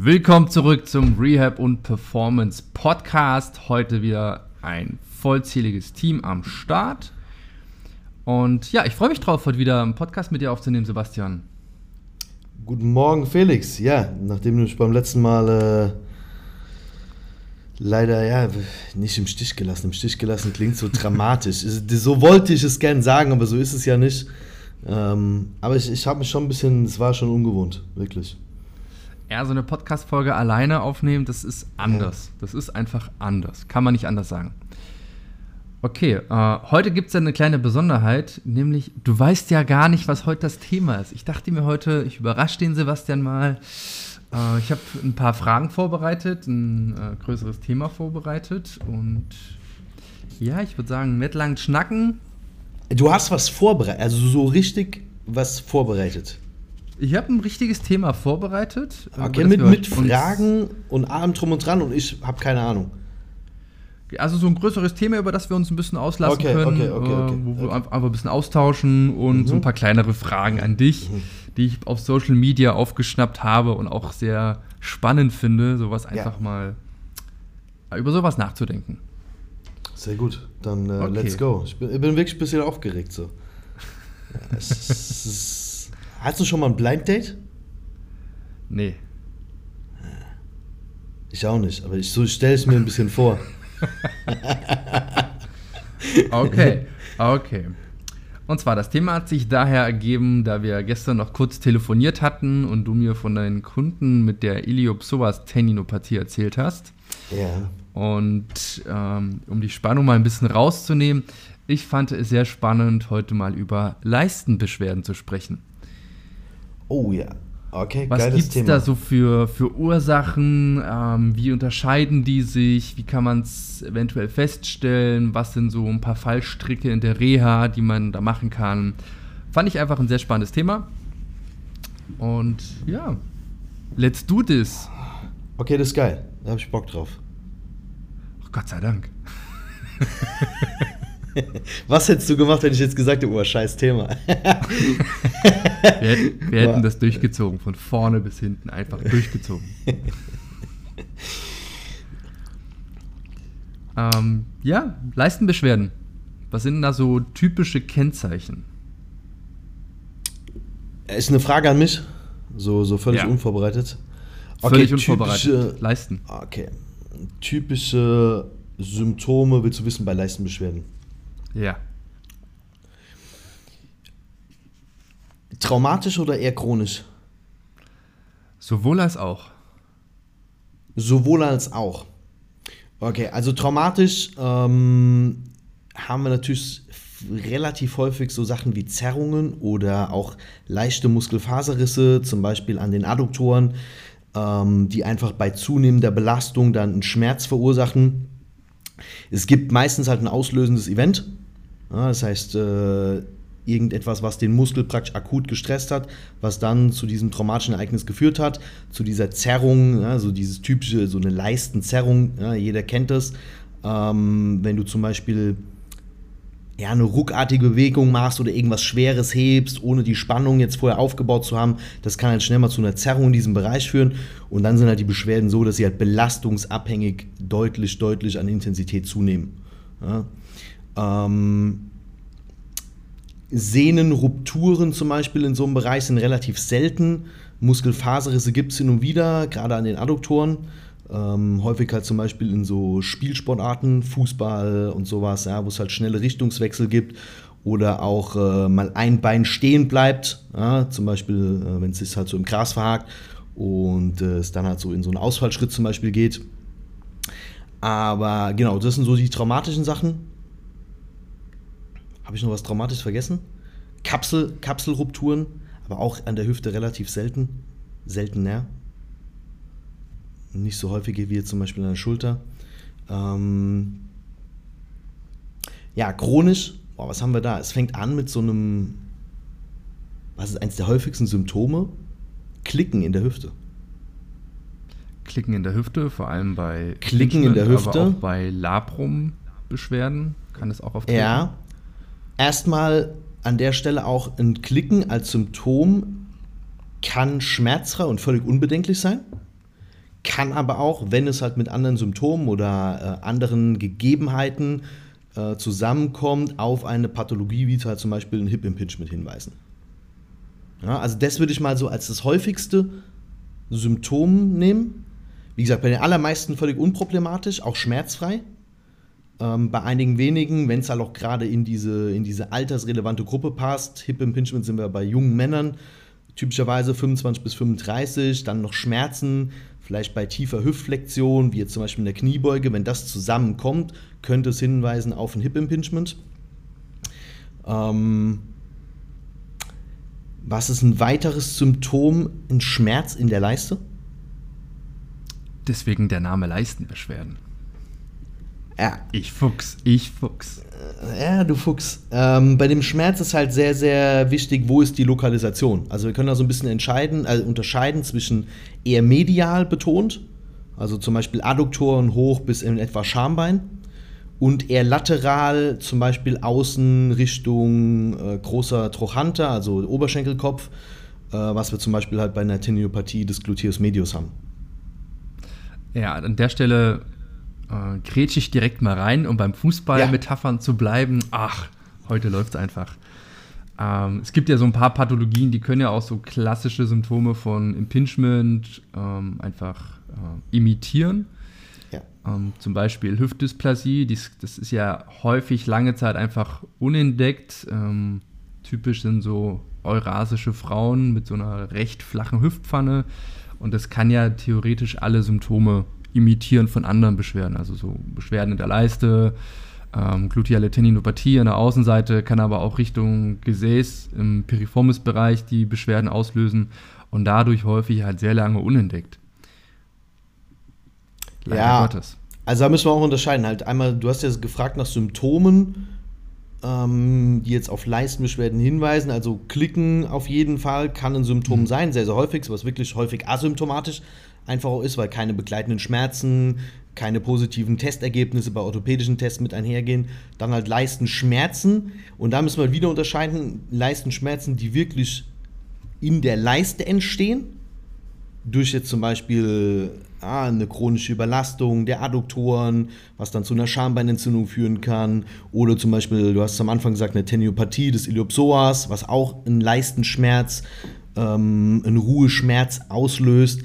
Willkommen zurück zum Rehab und Performance Podcast. Heute wieder ein vollzähliges Team am Start. Und ja, ich freue mich drauf, heute wieder einen Podcast mit dir aufzunehmen, Sebastian. Guten Morgen, Felix. Ja, nachdem du mich beim letzten Mal äh, leider ja nicht im Stich gelassen. Im Stich gelassen klingt so dramatisch. so wollte ich es gern sagen, aber so ist es ja nicht. Ähm, aber ich, ich habe mich schon ein bisschen, es war schon ungewohnt, wirklich. Ja, so eine Podcast-Folge alleine aufnehmen, das ist anders. Das ist einfach anders. Kann man nicht anders sagen. Okay, äh, heute gibt es ja eine kleine Besonderheit, nämlich du weißt ja gar nicht, was heute das Thema ist. Ich dachte mir heute, ich überrasche den Sebastian mal. Äh, ich habe ein paar Fragen vorbereitet, ein äh, größeres Thema vorbereitet und ja, ich würde sagen, mit lang schnacken. Du hast was vorbereitet, also so richtig was vorbereitet. Ich habe ein richtiges Thema vorbereitet. Okay, mit, mit Fragen und allem drum und dran und ich habe keine Ahnung. Also so ein größeres Thema, über das wir uns ein bisschen auslassen okay, können, okay, okay, äh, wo wir einfach ein bisschen austauschen und mhm. so ein paar kleinere Fragen an dich, mhm. die ich auf Social Media aufgeschnappt habe und auch sehr spannend finde, sowas einfach ja. mal über sowas nachzudenken. Sehr gut, dann äh, let's go. Ich bin, ich bin, wirklich ein bisschen aufgeregt so. ist, hast du schon mal ein Blind Date? Nee. Ich auch nicht, aber ich, so stelle es mir ein bisschen vor. okay, okay. Und zwar, das Thema hat sich daher ergeben, da wir gestern noch kurz telefoniert hatten und du mir von deinen Kunden mit der Iliopsoas-Tendinopathie erzählt hast. Ja. Und ähm, um die Spannung mal ein bisschen rauszunehmen, ich fand es sehr spannend, heute mal über Leistenbeschwerden zu sprechen. Oh ja. Okay, Was gibt es da so für, für Ursachen? Ähm, wie unterscheiden die sich? Wie kann man es eventuell feststellen? Was sind so ein paar Fallstricke in der Reha, die man da machen kann? Fand ich einfach ein sehr spannendes Thema. Und ja, let's do this. Okay, das ist geil. Da habe ich Bock drauf. Ach, Gott sei Dank. Was hättest du gemacht, wenn ich jetzt gesagt hätte, oh, scheiß Thema? wir hätten, wir hätten das durchgezogen, von vorne bis hinten, einfach durchgezogen. ähm, ja, Leistenbeschwerden. Was sind da so typische Kennzeichen? Ist eine Frage an mich, so, so völlig ja. unvorbereitet. Okay, völlig unvorbereitet. Typische, Leisten. Okay. Typische Symptome willst du wissen bei Leistenbeschwerden? Ja. Traumatisch oder eher chronisch? Sowohl als auch. Sowohl als auch. Okay, also traumatisch ähm, haben wir natürlich relativ häufig so Sachen wie Zerrungen oder auch leichte Muskelfaserrisse, zum Beispiel an den Adduktoren, ähm, die einfach bei zunehmender Belastung dann einen Schmerz verursachen. Es gibt meistens halt ein auslösendes Event. Ja, das heißt, äh, irgendetwas, was den Muskel praktisch akut gestresst hat, was dann zu diesem traumatischen Ereignis geführt hat, zu dieser Zerrung, ja, so dieses typische, so eine Leistenzerrung, ja, jeder kennt das. Ähm, wenn du zum Beispiel ja, eine ruckartige Bewegung machst oder irgendwas Schweres hebst, ohne die Spannung jetzt vorher aufgebaut zu haben, das kann halt schnell mal zu einer Zerrung in diesem Bereich führen. Und dann sind halt die Beschwerden so, dass sie halt belastungsabhängig deutlich, deutlich an Intensität zunehmen. Ja. Ähm, Sehnenrupturen zum Beispiel in so einem Bereich sind relativ selten. Muskelfaserrisse gibt es hin und wieder, gerade an den Adduktoren. Ähm, häufig halt zum Beispiel in so Spielsportarten, Fußball und sowas, ja, wo es halt schnelle Richtungswechsel gibt oder auch äh, mal ein Bein stehen bleibt, ja, zum Beispiel, äh, wenn es sich halt so im Gras verhakt und äh, es dann halt so in so einen Ausfallschritt zum Beispiel geht. Aber genau, das sind so die traumatischen Sachen. Habe ich noch was Traumatisches vergessen? Kapsel, Kapselrupturen, aber auch an der Hüfte relativ selten. Seltener nicht so häufige wie jetzt zum Beispiel an der Schulter. Ähm ja, chronisch, boah, was haben wir da? Es fängt an mit so einem, was ist eines der häufigsten Symptome? Klicken in der Hüfte. Klicken in der Hüfte, vor allem bei Klicken in der Hüfte, aber auch bei Labrum-Beschwerden kann es auch auftreten. Ja, erstmal an der Stelle auch ein Klicken als Symptom kann schmerzfrei und völlig unbedenklich sein. Kann aber auch, wenn es halt mit anderen Symptomen oder äh, anderen Gegebenheiten äh, zusammenkommt, auf eine Pathologie wie halt zum Beispiel ein Hip Impingement hinweisen. Ja, also das würde ich mal so als das häufigste Symptom nehmen. Wie gesagt, bei den allermeisten völlig unproblematisch, auch schmerzfrei. Ähm, bei einigen wenigen, wenn es halt auch gerade in diese, in diese altersrelevante Gruppe passt, Hip Impingement sind wir bei jungen Männern, typischerweise 25 bis 35, dann noch Schmerzen, vielleicht bei tiefer Hüftflexion, wie jetzt zum Beispiel in der Kniebeuge, wenn das zusammenkommt, könnte es hinweisen auf ein Hip Impingement. Ähm, was ist ein weiteres Symptom? Ein Schmerz in der Leiste? Deswegen der Name Leistenbeschwerden. Ja. Ich Fuchs, ich Fuchs. Ja, du Fuchs. Ähm, bei dem Schmerz ist halt sehr, sehr wichtig, wo ist die Lokalisation. Also wir können da so ein bisschen entscheiden, also unterscheiden zwischen eher medial betont, also zum Beispiel Adduktoren hoch bis in etwa Schambein, und eher lateral, zum Beispiel außen Richtung äh, großer Trochanter, also Oberschenkelkopf, äh, was wir zum Beispiel halt bei einer Teniopathie des Gluteus medius haben. Ja, an der Stelle äh, grätsche ich direkt mal rein, um beim Fußball-Metaphern ja. zu bleiben. Ach, heute läuft es einfach. Ähm, es gibt ja so ein paar Pathologien, die können ja auch so klassische Symptome von Impingement ähm, einfach äh, imitieren. Ja. Ähm, zum Beispiel Hüftdysplasie, dies, das ist ja häufig lange Zeit einfach unentdeckt. Ähm, typisch sind so eurasische Frauen mit so einer recht flachen Hüftpfanne. Und das kann ja theoretisch alle Symptome imitieren von anderen Beschwerden. Also so Beschwerden in der Leiste, ähm, gluteale Tendinopathie an der Außenseite, kann aber auch Richtung Gesäß im Piriformis-Bereich die Beschwerden auslösen und dadurch häufig halt sehr lange unentdeckt. Leider ja, Gottes. Also da müssen wir auch unterscheiden. Halt einmal, du hast ja gefragt nach Symptomen, ähm, die jetzt auf Leistenbeschwerden hinweisen. Also klicken auf jeden Fall kann ein Symptom mhm. sein, sehr, sehr häufig, was wirklich häufig asymptomatisch einfach auch ist, weil keine begleitenden Schmerzen, keine positiven Testergebnisse bei orthopädischen Tests mit einhergehen. Dann halt Leistenschmerzen. Und da müssen wir wieder unterscheiden, Leistenschmerzen, die wirklich in der Leiste entstehen, durch jetzt zum Beispiel ah, eine chronische Überlastung der Adduktoren, was dann zu einer Schambeinentzündung führen kann. Oder zum Beispiel, du hast am Anfang gesagt, eine Teniopathie des Iliopsoas, was auch einen Leistenschmerz, ähm, einen Ruheschmerz auslöst,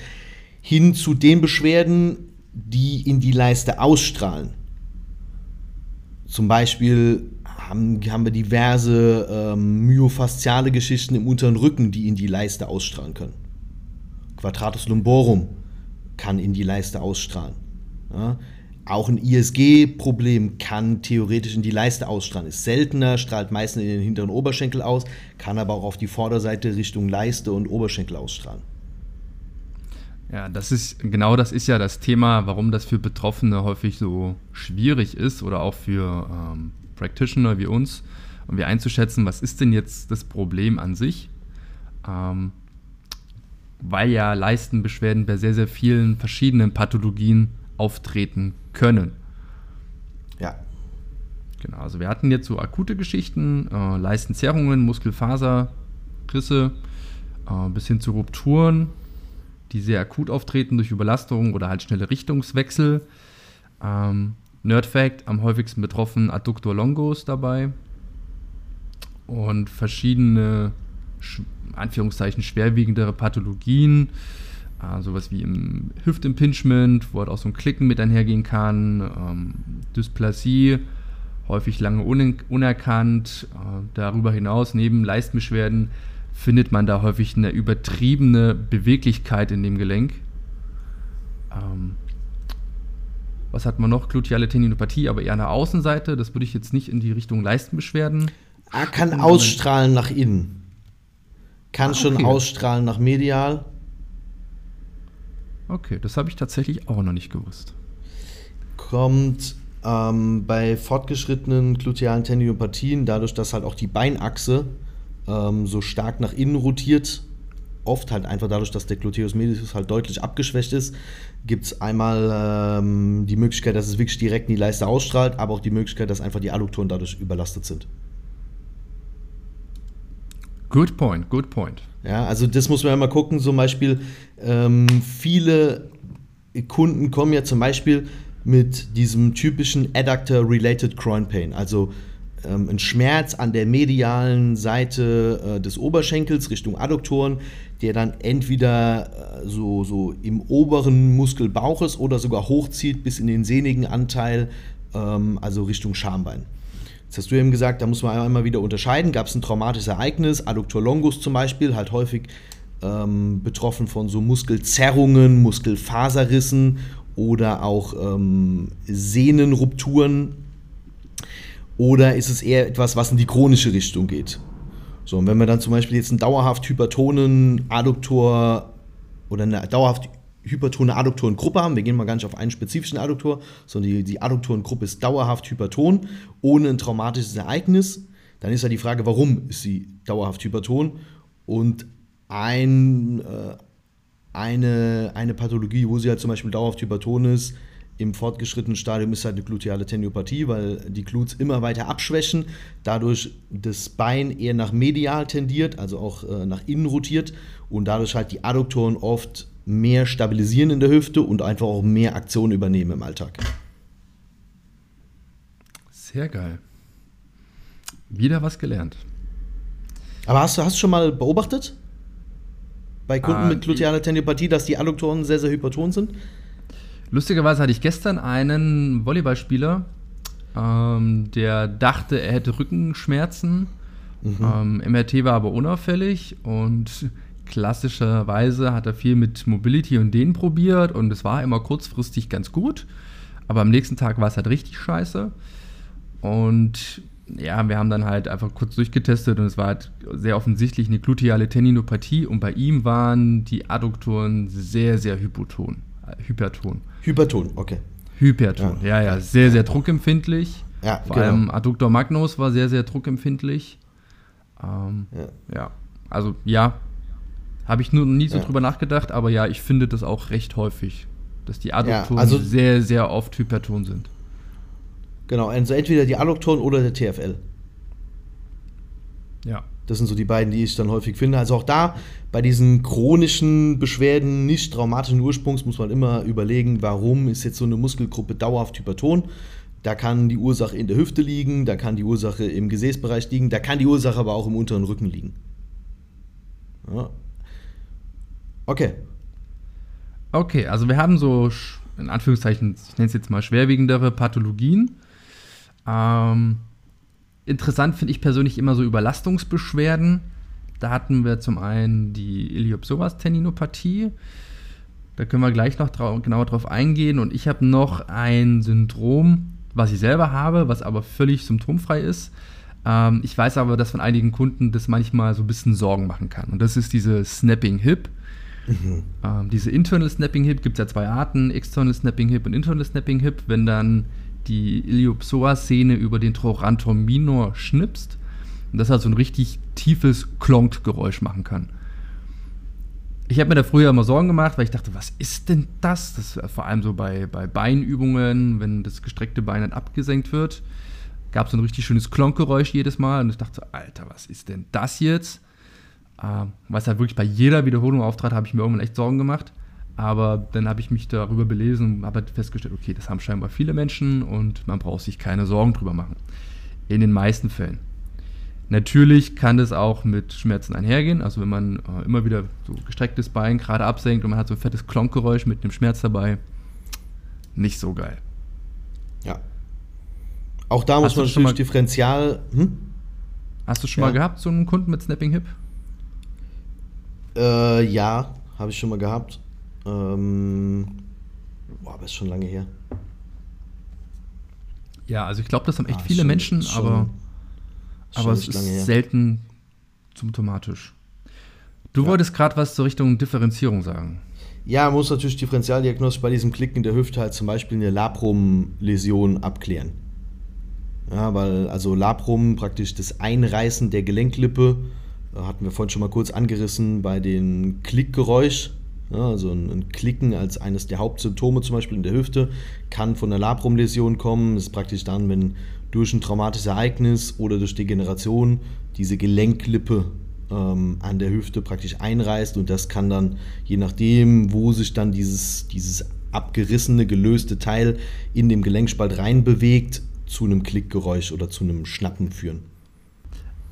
hin zu den Beschwerden, die in die Leiste ausstrahlen. Zum Beispiel haben, haben wir diverse ähm, myofasziale Geschichten im unteren Rücken, die in die Leiste ausstrahlen können. Quadratus lumborum kann in die Leiste ausstrahlen. Ja? Auch ein ISG-Problem kann theoretisch in die Leiste ausstrahlen. Ist seltener, strahlt meistens in den hinteren Oberschenkel aus, kann aber auch auf die Vorderseite Richtung Leiste und Oberschenkel ausstrahlen. Ja, das ist genau das ist ja das Thema, warum das für Betroffene häufig so schwierig ist oder auch für ähm, Practitioner wie uns, um wir einzuschätzen, was ist denn jetzt das Problem an sich. Ähm, weil ja Leistenbeschwerden bei sehr, sehr vielen verschiedenen Pathologien auftreten können. Ja. Genau, also wir hatten jetzt so akute Geschichten, äh, Leistenzerrungen, Muskelfaserrisse, äh, bis hin zu Rupturen, die sehr akut auftreten durch Überlastung oder halt schnelle Richtungswechsel. Ähm, Nerdfact, am häufigsten betroffen Adductor longus dabei und verschiedene Anführungszeichen schwerwiegendere Pathologien, äh, sowas wie im Hüftimpingement, wo halt auch so ein Klicken mit einhergehen kann, ähm, Dysplasie, häufig lange unerkannt. Äh, darüber hinaus, neben Leistbeschwerden, findet man da häufig eine übertriebene Beweglichkeit in dem Gelenk. Ähm, was hat man noch? Gluteale Tendinopathie, aber eher an der Außenseite. Das würde ich jetzt nicht in die Richtung Leistenbeschwerden. Er kann ausstrahlen nach innen. Kann ah, okay. schon ausstrahlen nach medial. Okay, das habe ich tatsächlich auch noch nicht gewusst. Kommt ähm, bei fortgeschrittenen glutealen Tendinopathien, dadurch, dass halt auch die Beinachse ähm, so stark nach innen rotiert, oft halt einfach dadurch, dass der Gluteus medius halt deutlich abgeschwächt ist, gibt es einmal ähm, die Möglichkeit, dass es wirklich direkt in die Leiste ausstrahlt, aber auch die Möglichkeit, dass einfach die Adduktoren dadurch überlastet sind. Good point, good point. Ja, also das muss man ja mal gucken. Zum Beispiel ähm, viele Kunden kommen ja zum Beispiel mit diesem typischen Adductor-Related Groin Pain, also ähm, ein Schmerz an der medialen Seite äh, des Oberschenkels Richtung Adduktoren, der dann entweder äh, so, so im oberen Muskel Bauches oder sogar hochzieht bis in den sehnigen Anteil, ähm, also Richtung Schambein. Jetzt hast du eben gesagt, da muss man einmal wieder unterscheiden. Gab es ein traumatisches Ereignis, Adduktor longus zum Beispiel, halt häufig ähm, betroffen von so Muskelzerrungen, Muskelfaserrissen oder auch ähm, Sehnenrupturen. Oder ist es eher etwas, was in die chronische Richtung geht? So, und wenn wir dann zum Beispiel jetzt einen dauerhaft hypertonen Adduktor oder eine dauerhaft hypertone Adduktorengruppe haben, wir gehen mal gar nicht auf einen spezifischen Adduktor, sondern die, die Adduktorengruppe ist dauerhaft hyperton, ohne ein traumatisches Ereignis, dann ist ja die Frage, warum ist sie dauerhaft hyperton? Und ein, äh, eine, eine Pathologie, wo sie halt zum Beispiel dauerhaft hyperton ist, im fortgeschrittenen Stadium ist halt eine gluteale Teniopathie, weil die Glutes immer weiter abschwächen, dadurch das Bein eher nach medial tendiert, also auch äh, nach innen rotiert und dadurch halt die Adduktoren oft mehr stabilisieren in der Hüfte und einfach auch mehr Aktion übernehmen im Alltag. Sehr geil. Wieder was gelernt. Aber hast du hast schon mal beobachtet, bei Kunden ah, mit glutealer Teniopathie, dass die Adduktoren sehr, sehr hyperton sind? Lustigerweise hatte ich gestern einen Volleyballspieler, ähm, der dachte, er hätte Rückenschmerzen. Mhm. Ähm, MRT war aber unauffällig und klassischerweise hat er viel mit Mobility und Dehnen probiert und es war immer kurzfristig ganz gut. Aber am nächsten Tag war es halt richtig scheiße. Und ja, wir haben dann halt einfach kurz durchgetestet und es war halt sehr offensichtlich eine gluteale Tendinopathie und bei ihm waren die Adduktoren sehr, sehr hypoton, hyperton. Hyperton, okay. Hyperton, ja, ja, ja sehr, sehr druckempfindlich. Ja, Vor genau. allem Adductor magnus war sehr, sehr druckempfindlich. Ähm, ja. ja. also ja, habe ich nur nie so ja. drüber nachgedacht, aber ja, ich finde das auch recht häufig, dass die Adduktoren also sehr, sehr oft hyperton sind. Genau, also entweder die Adduktoren oder der TFL. Ja. Das sind so die beiden, die ich dann häufig finde. Also auch da, bei diesen chronischen Beschwerden nicht traumatischen Ursprungs, muss man immer überlegen, warum ist jetzt so eine Muskelgruppe dauerhaft hyperton. Da kann die Ursache in der Hüfte liegen, da kann die Ursache im Gesäßbereich liegen, da kann die Ursache aber auch im unteren Rücken liegen. Ja. Okay. Okay, also wir haben so, in Anführungszeichen, ich nenne es jetzt mal schwerwiegendere Pathologien. Ähm, interessant finde ich persönlich immer so Überlastungsbeschwerden. Da hatten wir zum einen die Iliopsoas-Tendinopathie. Da können wir gleich noch drau genauer drauf eingehen. Und ich habe noch ein Syndrom, was ich selber habe, was aber völlig symptomfrei ist. Ähm, ich weiß aber, dass von einigen Kunden das manchmal so ein bisschen Sorgen machen kann. Und das ist diese Snapping Hip. Mhm. Ähm, diese Internal Snapping Hip gibt es ja zwei Arten: External Snapping Hip und Internal Snapping Hip. Wenn dann die Iliopsoas-Szene über den Trorantor minor schnipst und das halt so ein richtig tiefes Klonk-Geräusch machen kann. Ich habe mir da früher immer Sorgen gemacht, weil ich dachte, was ist denn das? Das vor allem so bei, bei Beinübungen, wenn das gestreckte Bein dann abgesenkt wird, gab es so ein richtig schönes Klonkgeräusch jedes Mal und ich dachte, Alter, was ist denn das jetzt? Äh, was halt wirklich bei jeder Wiederholung auftrat, habe ich mir irgendwann echt Sorgen gemacht. Aber dann habe ich mich darüber belesen und habe halt festgestellt, okay, das haben scheinbar viele Menschen und man braucht sich keine Sorgen drüber machen. In den meisten Fällen. Natürlich kann das auch mit Schmerzen einhergehen. Also wenn man äh, immer wieder so gestrecktes Bein gerade absenkt und man hat so ein fettes Klonkgeräusch mit einem Schmerz dabei, nicht so geil. Ja. Auch da muss man natürlich mal, Differential. Hm? Hast du schon ja. mal gehabt, so einen Kunden mit Snapping Hip? Äh, ja, habe ich schon mal gehabt. Ähm, boah, aber ist schon lange her. Ja, also ich glaube, das haben echt ah, viele schon, Menschen, schon, aber, aber es ist her. selten symptomatisch. Du ja. wolltest gerade was zur Richtung Differenzierung sagen. Ja, man muss natürlich differentialdiagnostisch bei diesem Klicken in der Hüfte halt zum Beispiel eine Labrum-Läsion abklären. Ja, weil also Labrum praktisch das Einreißen der Gelenklippe, äh, hatten wir vorhin schon mal kurz angerissen bei dem Klickgeräusch, ja, also ein, ein, Klicken als eines der Hauptsymptome zum Beispiel in der Hüfte kann von einer Labrumläsion kommen. Das ist praktisch dann, wenn durch ein traumatisches Ereignis oder durch Degeneration diese Gelenklippe ähm, an der Hüfte praktisch einreißt und das kann dann, je nachdem, wo sich dann dieses, dieses abgerissene, gelöste Teil in dem Gelenkspalt reinbewegt, zu einem Klickgeräusch oder zu einem Schnappen führen.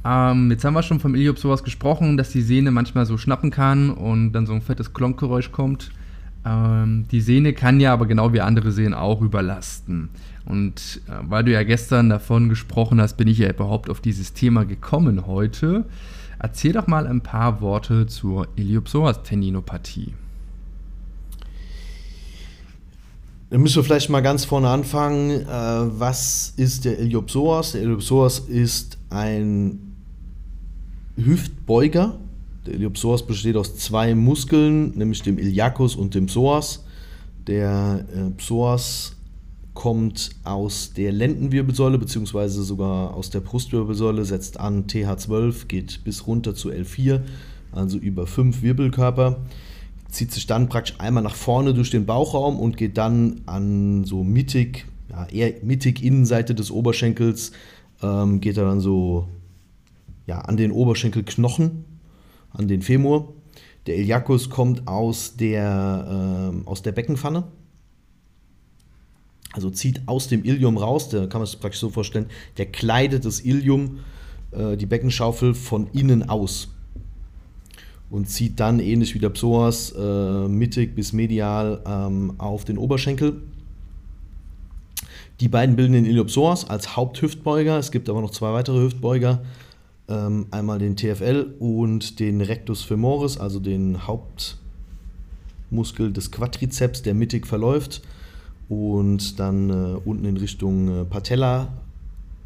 Ähm, jetzt haben wir schon vom Iliopsoas gesprochen, dass die Sehne manchmal so schnappen kann und dann so ein fettes Klonkgeräusch kommt. Ähm, die Sehne kann ja aber genau wie andere Sehnen auch überlasten. Und äh, weil du ja gestern davon gesprochen hast, bin ich ja überhaupt auf dieses Thema gekommen heute. Erzähl doch mal ein paar Worte zur Iliopsoas-Tendinopathie. Dann müssen wir vielleicht mal ganz vorne anfangen. Äh, was ist der Iliopsoas? Der Iliopsoas ist ein Hüftbeuger. Der Iliopsoas besteht aus zwei Muskeln, nämlich dem Iliacus und dem Psoas. Der äh, Psoas kommt aus der Lendenwirbelsäule beziehungsweise sogar aus der Brustwirbelsäule, setzt an TH12, geht bis runter zu L4, also über fünf Wirbelkörper, zieht sich dann praktisch einmal nach vorne durch den Bauchraum und geht dann an so mittig, ja, eher mittig Innenseite des Oberschenkels, ähm, geht er dann so ja, an den Oberschenkelknochen, an den Femur. Der Iliacus kommt aus der, äh, aus der Beckenpfanne. Also zieht aus dem Ilium raus, da kann man es praktisch so vorstellen, der kleidet das Ilium, äh, die Beckenschaufel von innen aus und zieht dann ähnlich wie der Psoas äh, mittig bis medial ähm, auf den Oberschenkel. Die beiden bilden den Iliopsoas als Haupthüftbeuger. Es gibt aber noch zwei weitere Hüftbeuger, ähm, einmal den TFL und den Rectus femoris, also den Hauptmuskel des Quadrizeps, der mittig verläuft und dann äh, unten in Richtung äh, Patella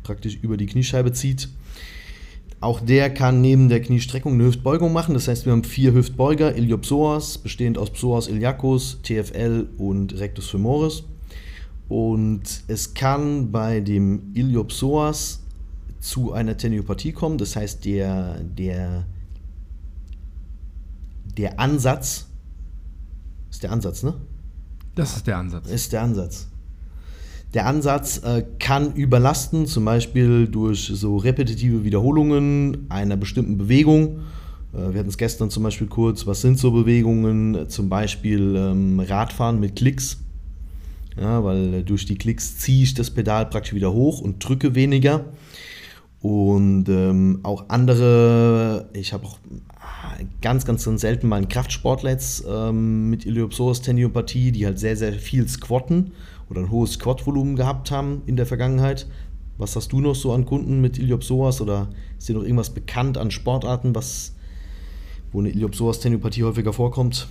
praktisch über die Kniescheibe zieht. Auch der kann neben der Kniestreckung eine Hüftbeugung machen. Das heißt, wir haben vier Hüftbeuger, Iliopsoas, bestehend aus Psoas iliacus, TFL und Rectus femoris. Und es kann bei dem Iliopsoas zu einer Teniopathie kommen. Das heißt, der, der, der Ansatz, ist der Ansatz, ne? Das ist der Ansatz. Ist der Ansatz. Der Ansatz äh, kann überlasten, zum Beispiel durch so repetitive Wiederholungen einer bestimmten Bewegung. Äh, wir hatten es gestern zum Beispiel kurz, was sind so Bewegungen? Zum Beispiel ähm, Radfahren mit Klicks. Ja, weil durch die Klicks ziehe ich das Pedal praktisch wieder hoch und drücke weniger. Und ähm, auch andere, ich habe auch ah, ganz, ganz, ganz selten mal einen Kraftsportler ähm, mit Iliopsoas-Tendinopathie, die halt sehr, sehr viel squatten oder ein hohes Squat-Volumen gehabt haben in der Vergangenheit. Was hast du noch so an Kunden mit Iliopsoas oder ist dir noch irgendwas bekannt an Sportarten, was, wo eine Iliopsoas-Tendinopathie häufiger vorkommt?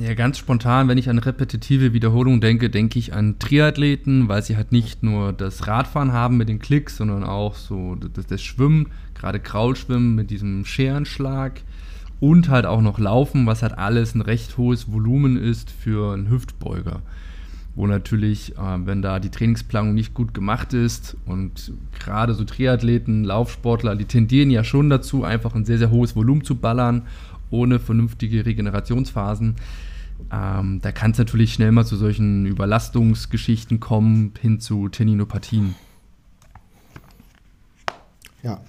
Ja, ganz spontan, wenn ich an repetitive Wiederholungen denke, denke ich an Triathleten, weil sie halt nicht nur das Radfahren haben mit den Klicks, sondern auch so das, das Schwimmen, gerade Kraulschwimmen mit diesem Scherenschlag und halt auch noch Laufen, was halt alles ein recht hohes Volumen ist für einen Hüftbeuger. Wo natürlich, äh, wenn da die Trainingsplanung nicht gut gemacht ist und gerade so Triathleten, Laufsportler, die tendieren ja schon dazu, einfach ein sehr, sehr hohes Volumen zu ballern ohne vernünftige Regenerationsphasen. Ähm, da kann es natürlich schnell mal zu solchen Überlastungsgeschichten kommen, hin zu Tendinopathien. Ja,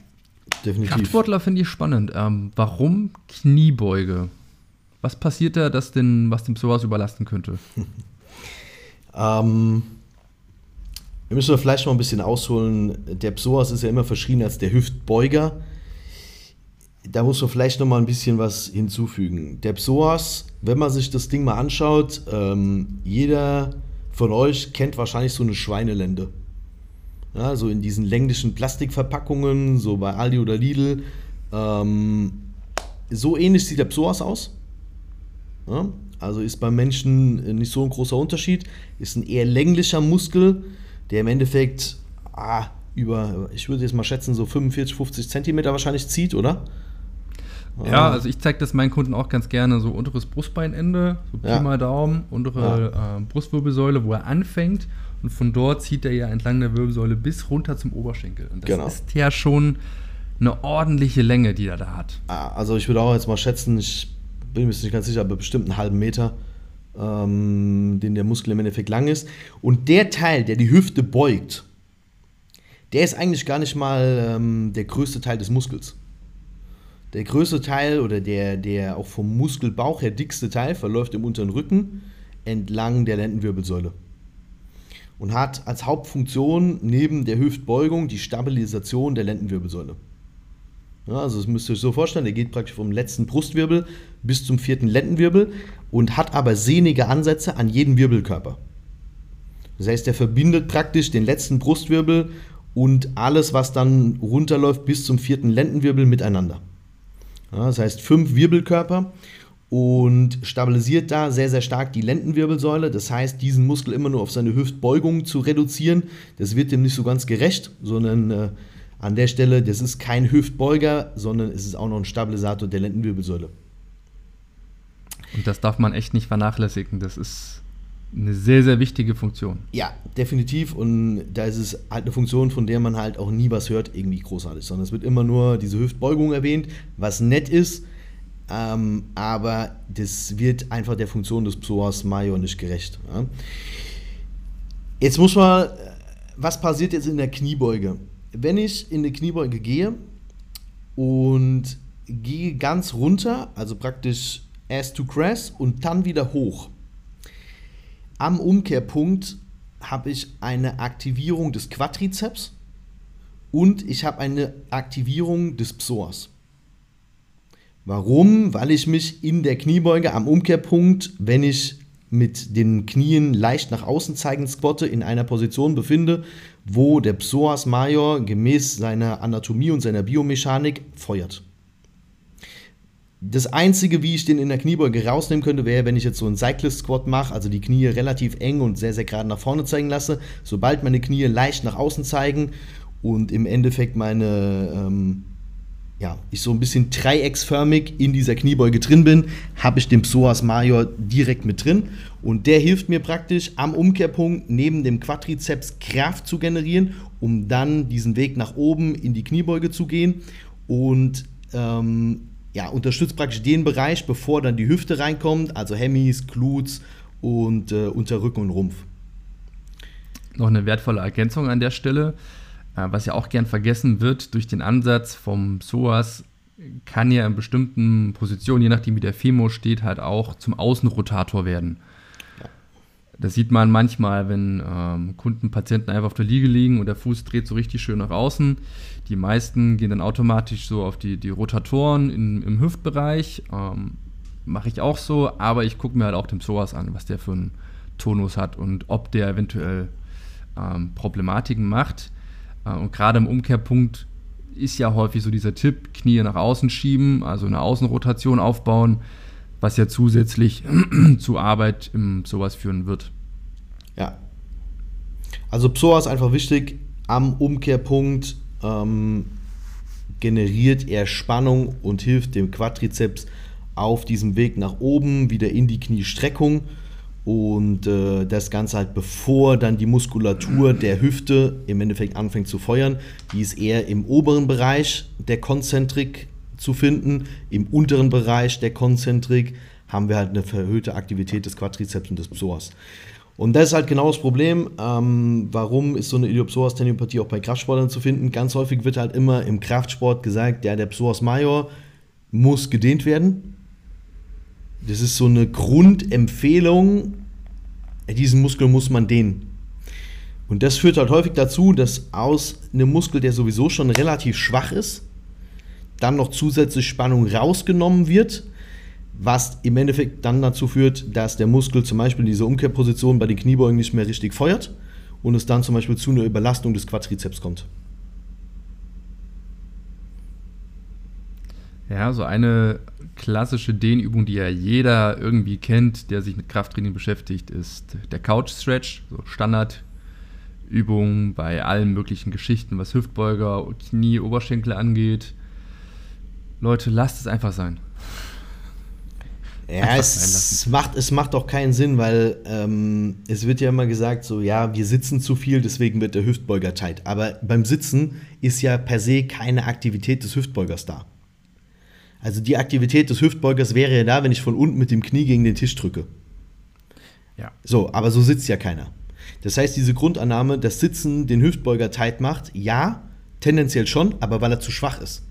definitiv. Kraftsportler finde ich spannend. Ähm, warum Kniebeuge? Was passiert da, dass den, was dem sowas überlasten könnte? ähm, wir müssen vielleicht mal ein bisschen ausholen. Der Psoas ist ja immer verschrien als der Hüftbeuger da muss man vielleicht noch mal ein bisschen was hinzufügen. Der Psoas, wenn man sich das Ding mal anschaut, ähm, jeder von euch kennt wahrscheinlich so eine Schweinelende. Ja, so in diesen länglichen Plastikverpackungen, so bei Aldi oder Lidl. Ähm, so ähnlich sieht der Psoas aus. Ja, also ist beim Menschen nicht so ein großer Unterschied. Ist ein eher länglicher Muskel, der im Endeffekt ah, über, ich würde jetzt mal schätzen, so 45, 50 Zentimeter wahrscheinlich zieht, oder? Ja, also ich zeige das meinen Kunden auch ganz gerne, so unteres Brustbeinende, so Pi ja. mal Daumen, untere ja. äh, Brustwirbelsäule, wo er anfängt und von dort zieht er ja entlang der Wirbelsäule bis runter zum Oberschenkel. Und das genau. ist ja schon eine ordentliche Länge, die er da hat. Ah, also ich würde auch jetzt mal schätzen, ich bin mir nicht ganz sicher, aber bestimmt einen halben Meter, ähm, den der Muskel im Endeffekt lang ist. Und der Teil, der die Hüfte beugt, der ist eigentlich gar nicht mal ähm, der größte Teil des Muskels. Der größte Teil oder der, der auch vom Muskelbauch her dickste Teil verläuft im unteren Rücken, entlang der Lendenwirbelsäule und hat als Hauptfunktion neben der Hüftbeugung die Stabilisation der Lendenwirbelsäule. Ja, also das müsst ihr euch so vorstellen, der geht praktisch vom letzten Brustwirbel bis zum vierten Lendenwirbel und hat aber sehnige Ansätze an jedem Wirbelkörper. Das heißt, er verbindet praktisch den letzten Brustwirbel und alles, was dann runterläuft bis zum vierten Lendenwirbel miteinander. Ja, das heißt, fünf Wirbelkörper und stabilisiert da sehr, sehr stark die Lendenwirbelsäule. Das heißt, diesen Muskel immer nur auf seine Hüftbeugung zu reduzieren, das wird dem nicht so ganz gerecht, sondern äh, an der Stelle, das ist kein Hüftbeuger, sondern es ist auch noch ein Stabilisator der Lendenwirbelsäule. Und das darf man echt nicht vernachlässigen. Das ist eine sehr, sehr wichtige Funktion. Ja, definitiv. Und da ist es halt eine Funktion, von der man halt auch nie was hört, irgendwie großartig, sondern es wird immer nur diese Hüftbeugung erwähnt, was nett ist ähm, aber das wird einfach der Funktion des Psoas Major nicht gerecht. Ja. Jetzt muss man, was passiert jetzt in der Kniebeuge? Wenn ich in die Kniebeuge gehe und gehe ganz runter, also praktisch ass to crash und dann wieder hoch. Am Umkehrpunkt habe ich eine Aktivierung des Quadrizeps und ich habe eine Aktivierung des Psoas. Warum? Weil ich mich in der Kniebeuge am Umkehrpunkt, wenn ich mit den Knien leicht nach außen zeigen squatte, in einer Position befinde, wo der Psoas Major gemäß seiner Anatomie und seiner Biomechanik feuert. Das einzige, wie ich den in der Kniebeuge rausnehmen könnte, wäre, wenn ich jetzt so einen Cyclist Squat mache, also die Knie relativ eng und sehr, sehr gerade nach vorne zeigen lasse. Sobald meine Knie leicht nach außen zeigen und im Endeffekt meine ähm, ja, ich so ein bisschen dreiecksförmig in dieser Kniebeuge drin bin, habe ich den Psoas Major direkt mit drin. Und der hilft mir praktisch am Umkehrpunkt neben dem Quadrizeps Kraft zu generieren, um dann diesen Weg nach oben in die Kniebeuge zu gehen. Und ähm, ja, unterstützt praktisch den Bereich, bevor dann die Hüfte reinkommt, also Hemis, Glutes und äh, Unterrücken und Rumpf. Noch eine wertvolle Ergänzung an der Stelle. Äh, was ja auch gern vergessen wird, durch den Ansatz vom Psoas kann ja in bestimmten Positionen, je nachdem wie der Femo steht, halt auch zum Außenrotator werden. Das sieht man manchmal, wenn ähm, Kunden, Patienten einfach auf der Liege liegen und der Fuß dreht so richtig schön nach außen. Die meisten gehen dann automatisch so auf die, die Rotatoren in, im Hüftbereich. Ähm, Mache ich auch so, aber ich gucke mir halt auch den Psoas an, was der für einen Tonus hat und ob der eventuell ähm, Problematiken macht. Äh, und gerade im Umkehrpunkt ist ja häufig so dieser Tipp, Knie nach außen schieben, also eine Außenrotation aufbauen, was ja zusätzlich zu Arbeit im Psoas führen wird. Ja. Also Psoas einfach wichtig, am Umkehrpunkt ähm, generiert er Spannung und hilft dem Quadrizeps auf diesem Weg nach oben, wieder in die Kniestreckung und äh, das Ganze halt bevor dann die Muskulatur der Hüfte im Endeffekt anfängt zu feuern. Die ist eher im oberen Bereich der Konzentrik zu finden. Im unteren Bereich der Konzentrik haben wir halt eine verhöhte Aktivität des Quadrizeps und des Psoas. Und das ist halt genau das Problem. Ähm, warum ist so eine Iliopsoas-Teniopathie auch bei Kraftsportlern zu finden? Ganz häufig wird halt immer im Kraftsport gesagt, ja, der Psoas Major muss gedehnt werden. Das ist so eine Grundempfehlung, diesen Muskel muss man dehnen. Und das führt halt häufig dazu, dass aus einem Muskel, der sowieso schon relativ schwach ist, dann noch zusätzlich Spannung rausgenommen wird, was im Endeffekt dann dazu führt, dass der Muskel zum Beispiel in dieser Umkehrposition bei den Kniebeugen nicht mehr richtig feuert und es dann zum Beispiel zu einer Überlastung des Quadrizeps kommt. Ja, so eine klassische Dehnübung, die ja jeder irgendwie kennt, der sich mit Krafttraining beschäftigt, ist der Couch Stretch, so Standardübung bei allen möglichen Geschichten, was Hüftbeuger, Knie, Oberschenkel angeht. Leute, lasst es einfach sein. Ja, es macht, es macht auch keinen Sinn, weil ähm, es wird ja immer gesagt, so ja, wir sitzen zu viel, deswegen wird der Hüftbeuger tight. Aber beim Sitzen ist ja per se keine Aktivität des Hüftbeugers da. Also die Aktivität des Hüftbeugers wäre ja da, wenn ich von unten mit dem Knie gegen den Tisch drücke. Ja. So, aber so sitzt ja keiner. Das heißt, diese Grundannahme, dass Sitzen den Hüftbeuger tight macht, ja, tendenziell schon, aber weil er zu schwach ist.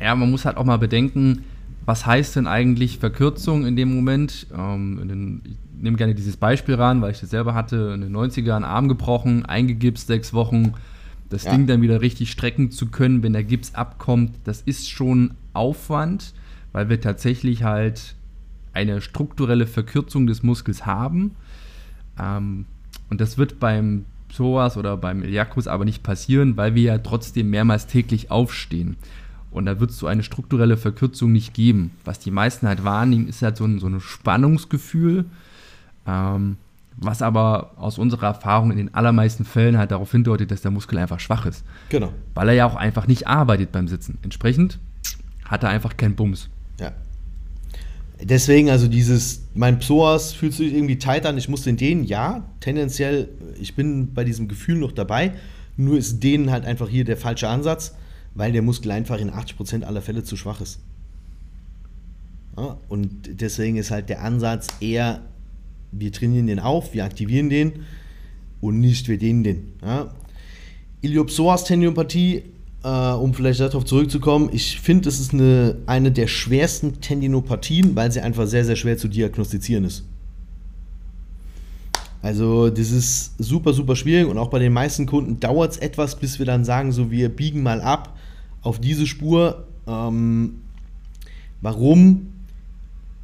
Ja, man muss halt auch mal bedenken, was heißt denn eigentlich Verkürzung in dem Moment? Ähm, den, ich nehme gerne dieses Beispiel ran, weil ich das selber hatte, in den 90ern Arm gebrochen, eingegipst, sechs Wochen, das ja. Ding dann wieder richtig strecken zu können, wenn der Gips abkommt, das ist schon Aufwand, weil wir tatsächlich halt eine strukturelle Verkürzung des Muskels haben. Ähm, und das wird beim Psoas oder beim Iliacus aber nicht passieren, weil wir ja trotzdem mehrmals täglich aufstehen. Und da wird es so eine strukturelle Verkürzung nicht geben. Was die meisten halt wahrnehmen, ist halt so ein, so ein Spannungsgefühl, ähm, was aber aus unserer Erfahrung in den allermeisten Fällen halt darauf hindeutet, dass der Muskel einfach schwach ist. Genau. Weil er ja auch einfach nicht arbeitet beim Sitzen. Entsprechend hat er einfach keinen Bums. Ja. Deswegen, also dieses, mein Psoas fühlt sich irgendwie tight an, ich muss den dehnen, ja, tendenziell, ich bin bei diesem Gefühl noch dabei, nur ist denen halt einfach hier der falsche Ansatz, weil der Muskel einfach in 80% aller Fälle zu schwach ist. Ja, und deswegen ist halt der Ansatz eher, wir trainieren den auf, wir aktivieren den und nicht wir dehnen den. Ja. Iliopsoas-Tendinopathie äh, um vielleicht darauf zurückzukommen, ich finde, es ist eine, eine der schwersten Tendinopathien, weil sie einfach sehr, sehr schwer zu diagnostizieren ist. Also das ist super, super schwierig und auch bei den meisten Kunden dauert es etwas, bis wir dann sagen, so wir biegen mal ab auf diese Spur. Ähm, warum?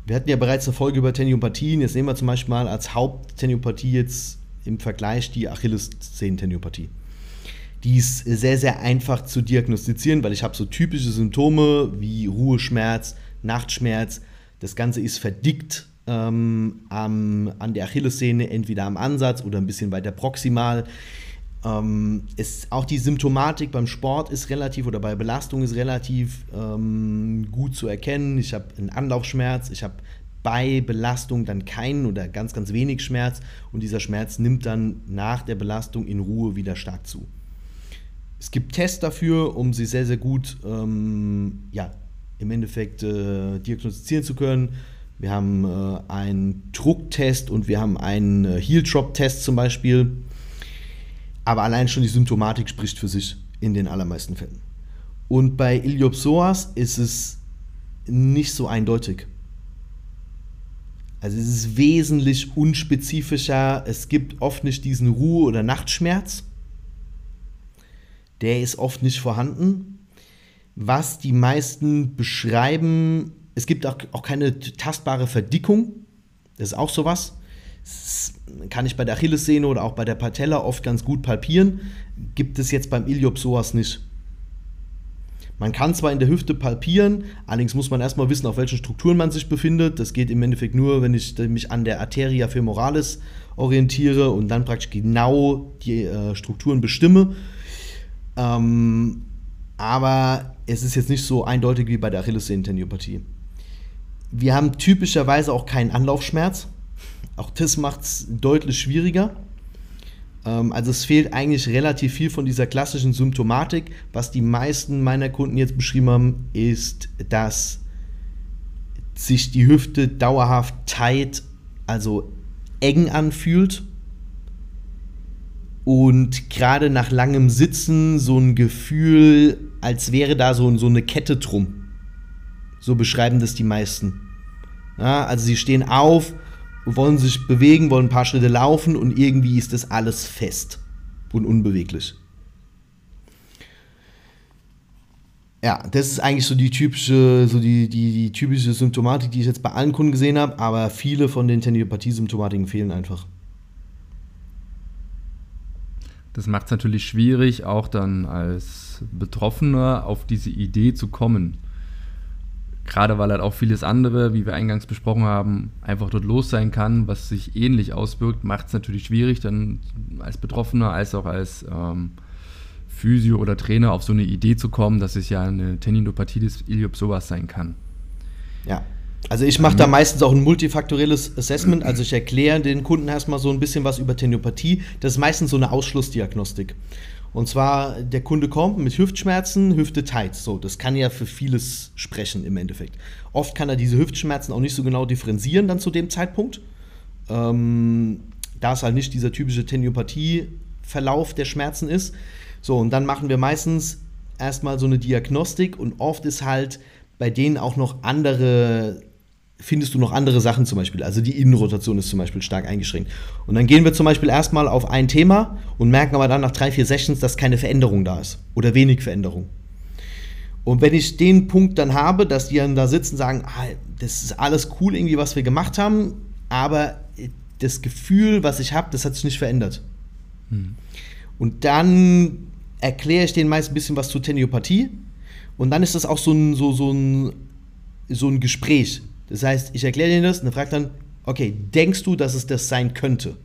Wir hatten ja bereits eine Folge über Tendinopathien. Jetzt nehmen wir zum Beispiel mal als Haupttendinopathie jetzt im Vergleich die Achillessehnentendinopathie die ist sehr, sehr einfach zu diagnostizieren, weil ich habe so typische Symptome wie Ruheschmerz, Nachtschmerz. Das Ganze ist verdickt ähm, am, an der Achillessehne, entweder am Ansatz oder ein bisschen weiter proximal. Ähm, ist, auch die Symptomatik beim Sport ist relativ oder bei Belastung ist relativ ähm, gut zu erkennen. Ich habe einen Anlaufschmerz, ich habe bei Belastung dann keinen oder ganz, ganz wenig Schmerz und dieser Schmerz nimmt dann nach der Belastung in Ruhe wieder stark zu. Es gibt Tests dafür, um sie sehr, sehr gut ähm, ja, im Endeffekt äh, diagnostizieren zu können. Wir haben äh, einen Drucktest und wir haben einen äh, Heel-Drop-Test zum Beispiel. Aber allein schon die Symptomatik spricht für sich in den allermeisten Fällen. Und bei Iliopsoas ist es nicht so eindeutig. Also es ist wesentlich unspezifischer. Es gibt oft nicht diesen Ruhe- oder Nachtschmerz der ist oft nicht vorhanden. Was die meisten beschreiben, es gibt auch, auch keine tastbare Verdickung. Das ist auch sowas. Kann ich bei der Achillessehne oder auch bei der Patella oft ganz gut palpieren. Gibt es jetzt beim Iliopsoas nicht. Man kann zwar in der Hüfte palpieren, allerdings muss man erstmal wissen, auf welchen Strukturen man sich befindet. Das geht im Endeffekt nur, wenn ich mich an der Arteria femoralis orientiere und dann praktisch genau die äh, Strukturen bestimme. Ähm, aber es ist jetzt nicht so eindeutig wie bei der Achillessehnentendinopathie. Wir haben typischerweise auch keinen Anlaufschmerz. Auch das macht es deutlich schwieriger. Ähm, also es fehlt eigentlich relativ viel von dieser klassischen Symptomatik. Was die meisten meiner Kunden jetzt beschrieben haben, ist, dass sich die Hüfte dauerhaft tight, also eng anfühlt und gerade nach langem Sitzen so ein Gefühl, als wäre da so, so eine Kette drum. So beschreiben das die meisten. Ja, also sie stehen auf, wollen sich bewegen, wollen ein paar Schritte laufen und irgendwie ist das alles fest und unbeweglich. Ja, das ist eigentlich so die typische, so die, die, die typische Symptomatik, die ich jetzt bei allen Kunden gesehen habe, aber viele von den Tendinopathie-Symptomatiken fehlen einfach. Das macht es natürlich schwierig, auch dann als Betroffener auf diese Idee zu kommen. Gerade weil halt auch vieles andere, wie wir eingangs besprochen haben, einfach dort los sein kann, was sich ähnlich auswirkt, macht es natürlich schwierig, dann als Betroffener als auch als ähm, Physio oder Trainer auf so eine Idee zu kommen, dass es ja eine Tendinopathie des Iliopsoas sein kann. Ja, also ich mache da meistens auch ein multifaktorielles Assessment. Also ich erkläre den Kunden erstmal so ein bisschen was über Teniopathie. Das ist meistens so eine Ausschlussdiagnostik. Und zwar, der Kunde kommt mit Hüftschmerzen, Hüfte tight. So, das kann ja für vieles sprechen im Endeffekt. Oft kann er diese Hüftschmerzen auch nicht so genau differenzieren dann zu dem Zeitpunkt. Ähm, da es halt nicht dieser typische Teniopathie-Verlauf der Schmerzen ist. So, und dann machen wir meistens erstmal so eine Diagnostik und oft ist halt bei denen auch noch andere findest du noch andere Sachen zum Beispiel. Also die Innenrotation ist zum Beispiel stark eingeschränkt. Und dann gehen wir zum Beispiel erstmal auf ein Thema und merken aber dann nach drei, vier Sessions, dass keine Veränderung da ist oder wenig Veränderung. Und wenn ich den Punkt dann habe, dass die dann da sitzen und sagen, ah, das ist alles cool irgendwie, was wir gemacht haben, aber das Gefühl, was ich habe, das hat sich nicht verändert. Hm. Und dann erkläre ich denen meist ein bisschen was zur Teniopathie und dann ist das auch so ein, so, so ein, so ein Gespräch. Das heißt, ich erkläre denen das und dann fragt dann, okay, denkst du, dass es das sein könnte?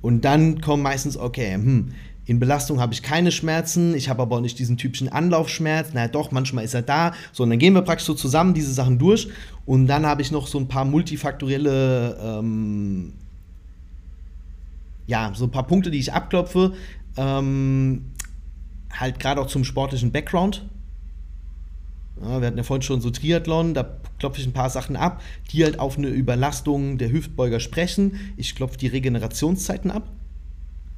Und dann kommen meistens, okay, hm, in Belastung habe ich keine Schmerzen, ich habe aber auch nicht diesen typischen Anlaufschmerz. Na doch, manchmal ist er da. So, und dann gehen wir praktisch so zusammen diese Sachen durch. Und dann habe ich noch so ein paar multifaktorielle, ähm, ja, so ein paar Punkte, die ich abklopfe. Ähm, halt gerade auch zum sportlichen Background. Ja, wir hatten ja vorhin schon so Triathlon, da klopfe ich ein paar Sachen ab, die halt auf eine Überlastung der Hüftbeuger sprechen. Ich klopfe die Regenerationszeiten ab.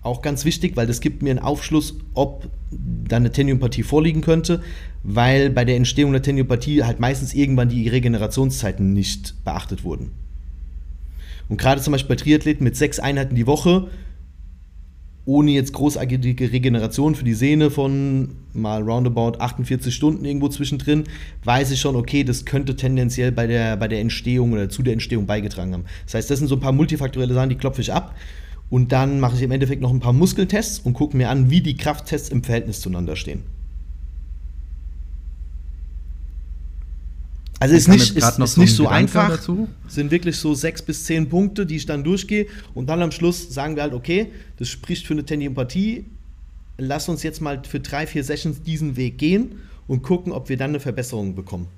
Auch ganz wichtig, weil das gibt mir einen Aufschluss, ob da eine Teniopathie vorliegen könnte, weil bei der Entstehung der Teniopathie halt meistens irgendwann die Regenerationszeiten nicht beachtet wurden. Und gerade zum Beispiel bei Triathleten mit sechs Einheiten die Woche ohne jetzt großartige Regeneration für die Sehne von mal roundabout 48 Stunden irgendwo zwischendrin, weiß ich schon, okay, das könnte tendenziell bei der, bei der Entstehung oder zu der Entstehung beigetragen haben. Das heißt, das sind so ein paar multifaktorielle Sachen, die klopfe ich ab. Und dann mache ich im Endeffekt noch ein paar Muskeltests und gucke mir an, wie die Krafttests im Verhältnis zueinander stehen. Also ist nicht, ist, ist nicht so einfach. Dazu. Sind wirklich so sechs bis zehn Punkte, die ich dann durchgehe. Und dann am Schluss sagen wir halt, okay, das spricht für eine Tendinopathie. Lass uns jetzt mal für drei, vier Sessions diesen Weg gehen und gucken, ob wir dann eine Verbesserung bekommen.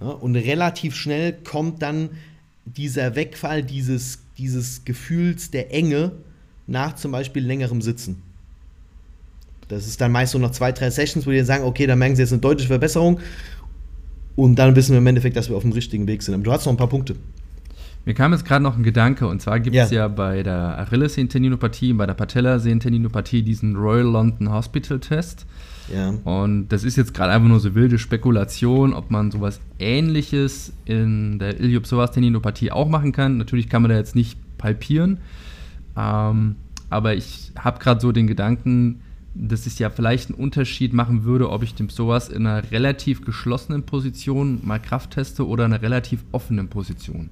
Ja, und relativ schnell kommt dann dieser Wegfall dieses, dieses Gefühls der Enge nach zum Beispiel längerem Sitzen. Das ist dann meist so noch zwei, drei Sessions, wo die sagen, okay, da merken sie jetzt eine deutliche Verbesserung und dann wissen wir im Endeffekt, dass wir auf dem richtigen Weg sind. Aber du hast noch ein paar Punkte. Mir kam jetzt gerade noch ein Gedanke, und zwar gibt es ja. ja bei der Achillessehnen-Tendinopathie und bei der Patellasehnen-Tendinopathie diesen Royal London Hospital Test. Ja. Und das ist jetzt gerade einfach nur so wilde Spekulation, ob man sowas ähnliches in der Iliopsoas-Tendinopathie auch machen kann. Natürlich kann man da jetzt nicht palpieren, ähm, aber ich habe gerade so den Gedanken, dass es ja vielleicht einen Unterschied machen würde, ob ich dem sowas in einer relativ geschlossenen Position mal Kraft teste oder in einer relativ offenen Position.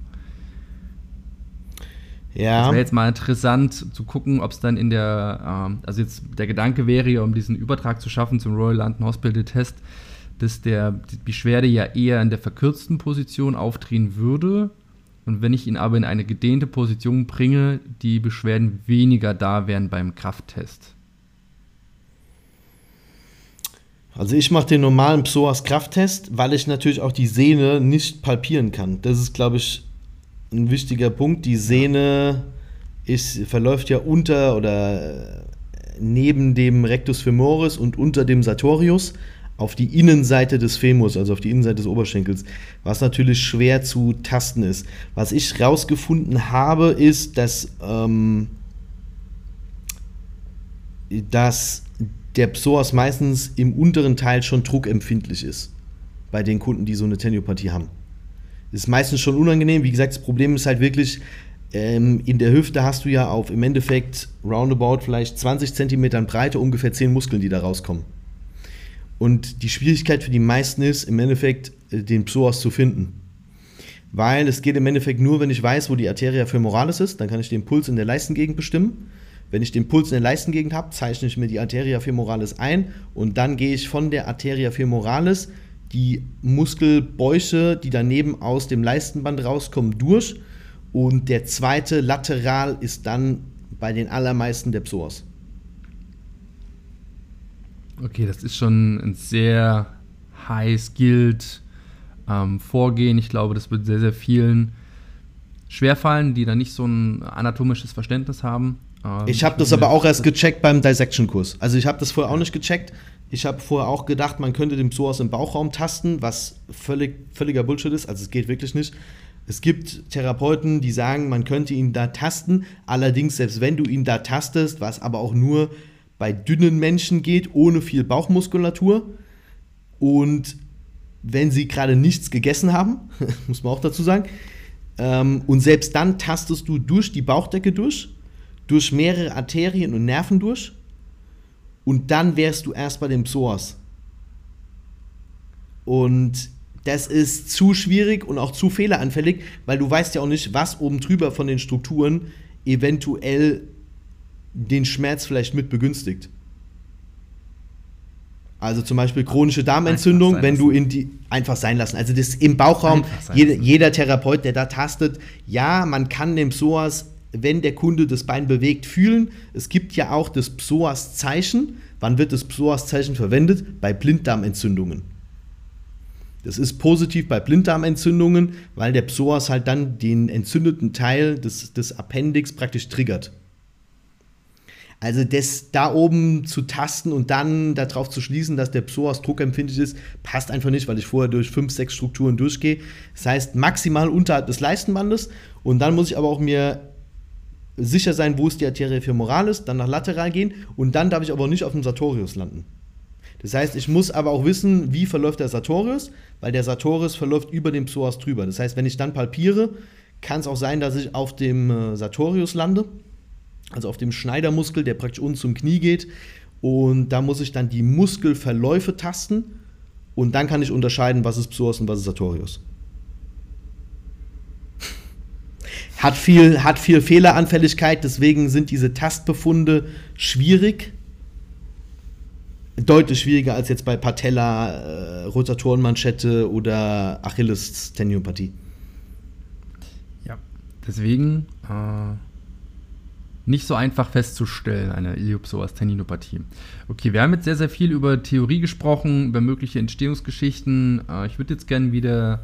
Ja. Das wäre jetzt mal interessant zu gucken, ob es dann in der, ähm, also jetzt der Gedanke wäre ja, um diesen Übertrag zu schaffen zum Royal London Hospital Test, dass der, die Beschwerde ja eher in der verkürzten Position auftreten würde. Und wenn ich ihn aber in eine gedehnte Position bringe, die Beschwerden weniger da wären beim Krafttest. Also ich mache den normalen Psoas-Krafttest, weil ich natürlich auch die Sehne nicht palpieren kann. Das ist, glaube ich, ein wichtiger Punkt. Die Sehne ist, verläuft ja unter oder äh, neben dem Rectus femoris und unter dem Sartorius auf die Innenseite des Femurs, also auf die Innenseite des Oberschenkels, was natürlich schwer zu tasten ist. Was ich rausgefunden habe, ist, dass, ähm, dass der Psoas meistens im unteren Teil schon druckempfindlich ist. Bei den Kunden, die so eine Teniopathie haben. Ist meistens schon unangenehm. Wie gesagt, das Problem ist halt wirklich, ähm, in der Hüfte hast du ja auf im Endeffekt roundabout vielleicht 20 Zentimetern Breite ungefähr 10 Muskeln, die da rauskommen. Und die Schwierigkeit für die meisten ist, im Endeffekt äh, den Psoas zu finden. Weil es geht im Endeffekt nur, wenn ich weiß, wo die Arteria femoralis ist, dann kann ich den Puls in der Leistengegend bestimmen. Wenn ich den Puls in der Leistengegend habe, zeichne ich mir die Arteria femoralis ein und dann gehe ich von der Arteria femoralis die Muskelbäuche, die daneben aus dem Leistenband rauskommen, durch. Und der zweite Lateral ist dann bei den allermeisten der Psoas. Okay, das ist schon ein sehr high-skilled ähm, Vorgehen. Ich glaube, das wird sehr, sehr vielen schwerfallen, die da nicht so ein anatomisches Verständnis haben. Ähm, ich habe das aber auch erst gecheckt beim Dissection-Kurs. Also ich habe das vorher auch nicht gecheckt. Ich habe vorher auch gedacht, man könnte den Psoas im Bauchraum tasten, was völlig, völliger Bullshit ist. Also es geht wirklich nicht. Es gibt Therapeuten, die sagen, man könnte ihn da tasten. Allerdings, selbst wenn du ihn da tastest, was aber auch nur bei dünnen Menschen geht, ohne viel Bauchmuskulatur. Und wenn sie gerade nichts gegessen haben, muss man auch dazu sagen. Ähm, und selbst dann tastest du durch die Bauchdecke durch, durch mehrere Arterien und Nerven durch. Und dann wärst du erst bei dem Psoas. Und das ist zu schwierig und auch zu fehleranfällig, weil du weißt ja auch nicht, was oben drüber von den Strukturen eventuell den Schmerz vielleicht mit begünstigt. Also zum Beispiel chronische Darmentzündung, wenn du in die einfach sein lassen. Also das im Bauchraum, jeder, jeder Therapeut, der da tastet, ja, man kann den Psoas, wenn der Kunde das Bein bewegt, fühlen. Es gibt ja auch das Psoas-Zeichen. Wann wird das Psoas-Zeichen verwendet? Bei Blinddarmentzündungen. Das ist positiv bei Blinddarmentzündungen, weil der Psoas halt dann den entzündeten Teil des, des Appendix praktisch triggert. Also das da oben zu tasten und dann darauf zu schließen, dass der Psoas druckempfindlich ist, passt einfach nicht, weil ich vorher durch fünf, sechs Strukturen durchgehe. Das heißt maximal unterhalb des Leistenbandes und dann muss ich aber auch mir sicher sein, wo ist die Arterie femoralis, dann nach lateral gehen und dann darf ich aber nicht auf dem Sartorius landen. Das heißt, ich muss aber auch wissen, wie verläuft der Sartorius, weil der Sartorius verläuft über den Psoas drüber. Das heißt, wenn ich dann palpiere, kann es auch sein, dass ich auf dem äh, Sartorius lande also auf dem Schneidermuskel, der praktisch unten zum Knie geht. Und da muss ich dann die Muskelverläufe tasten und dann kann ich unterscheiden, was ist Psoas und was ist Sartorius. Hat viel, hat viel Fehleranfälligkeit, deswegen sind diese Tastbefunde schwierig. Deutlich schwieriger als jetzt bei Patella, äh, Rotatorenmanschette oder Achilles-Teniopathie. Ja, deswegen äh nicht so einfach festzustellen, eine Iliopsoas-Tendinopathie. Okay, wir haben jetzt sehr, sehr viel über Theorie gesprochen, über mögliche Entstehungsgeschichten. Äh, ich würde jetzt gerne wieder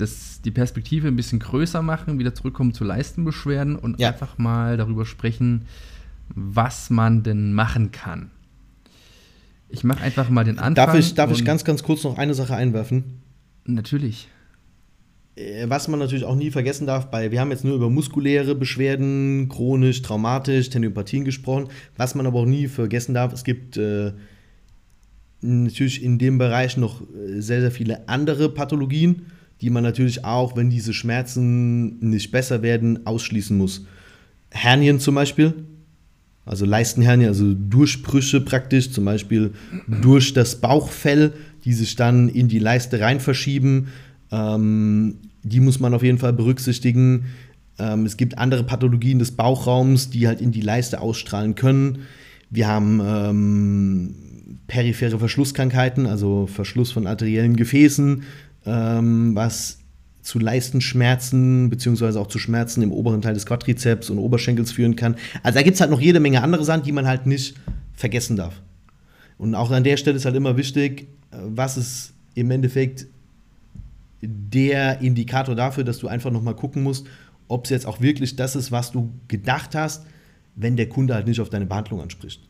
das, die Perspektive ein bisschen größer machen, wieder zurückkommen zu Leistenbeschwerden und ja. einfach mal darüber sprechen, was man denn machen kann. Ich mache einfach mal den Anfang. Darf ich, darf ich ganz, ganz kurz noch eine Sache einwerfen? Natürlich. Äh, was man natürlich auch nie vergessen darf, bei, wir haben jetzt nur über muskuläre Beschwerden, chronisch, traumatisch, Tendinopathien gesprochen. Was man aber auch nie vergessen darf, es gibt äh, natürlich in dem Bereich noch äh, sehr, sehr viele andere Pathologien, die man natürlich auch, wenn diese Schmerzen nicht besser werden, ausschließen muss. Hernien zum Beispiel, also Leistenhernien, also Durchbrüche praktisch, zum Beispiel durch das Bauchfell, die sich dann in die Leiste rein verschieben ähm, die muss man auf jeden Fall berücksichtigen. Ähm, es gibt andere Pathologien des Bauchraums, die halt in die Leiste ausstrahlen können. Wir haben ähm, periphere Verschlusskrankheiten, also Verschluss von arteriellen Gefäßen, ähm, was zu Leistenschmerzen beziehungsweise auch zu Schmerzen im oberen Teil des Quadrizeps und Oberschenkels führen kann. Also da gibt es halt noch jede Menge andere Sachen, die man halt nicht vergessen darf. Und auch an der Stelle ist halt immer wichtig, äh, was ist im Endeffekt der Indikator dafür, dass du einfach nochmal gucken musst, ob es jetzt auch wirklich das ist, was du gedacht hast, wenn der Kunde halt nicht auf deine Behandlung anspricht.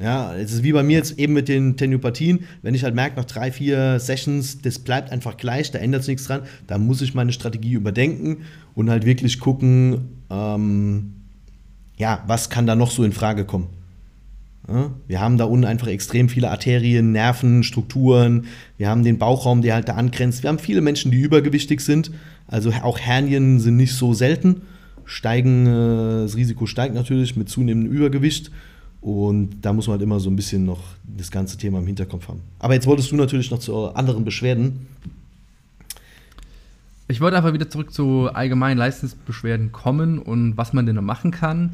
Ja, es ist wie bei mir jetzt eben mit den Teniopathien, wenn ich halt merke, nach drei, vier Sessions, das bleibt einfach gleich, da ändert sich nichts dran, dann muss ich meine Strategie überdenken und halt wirklich gucken, ähm, ja, was kann da noch so in Frage kommen. Wir haben da unten einfach extrem viele Arterien, Nerven, Strukturen. Wir haben den Bauchraum, der halt da angrenzt. Wir haben viele Menschen, die übergewichtig sind. Also auch Hernien sind nicht so selten. Steigen, das Risiko steigt natürlich mit zunehmendem Übergewicht. Und da muss man halt immer so ein bisschen noch das ganze Thema im Hinterkopf haben. Aber jetzt wolltest du natürlich noch zu anderen Beschwerden. Ich wollte einfach wieder zurück zu allgemeinen Leistungsbeschwerden kommen und was man denn noch machen kann.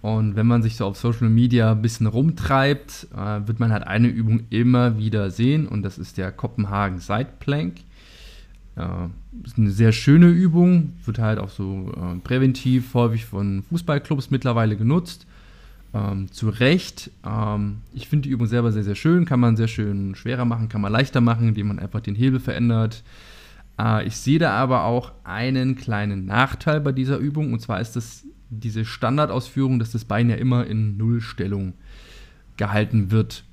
Und wenn man sich so auf Social Media ein bisschen rumtreibt, äh, wird man halt eine Übung immer wieder sehen und das ist der Kopenhagen Side Plank. Äh, ist eine sehr schöne Übung, wird halt auch so äh, präventiv häufig von Fußballclubs mittlerweile genutzt. Ähm, zu Recht. Ähm, ich finde die Übung selber sehr, sehr schön, kann man sehr schön schwerer machen, kann man leichter machen, indem man einfach den Hebel verändert. Äh, ich sehe da aber auch einen kleinen Nachteil bei dieser Übung und zwar ist das diese Standardausführung, dass das Bein ja immer in Nullstellung gehalten wird.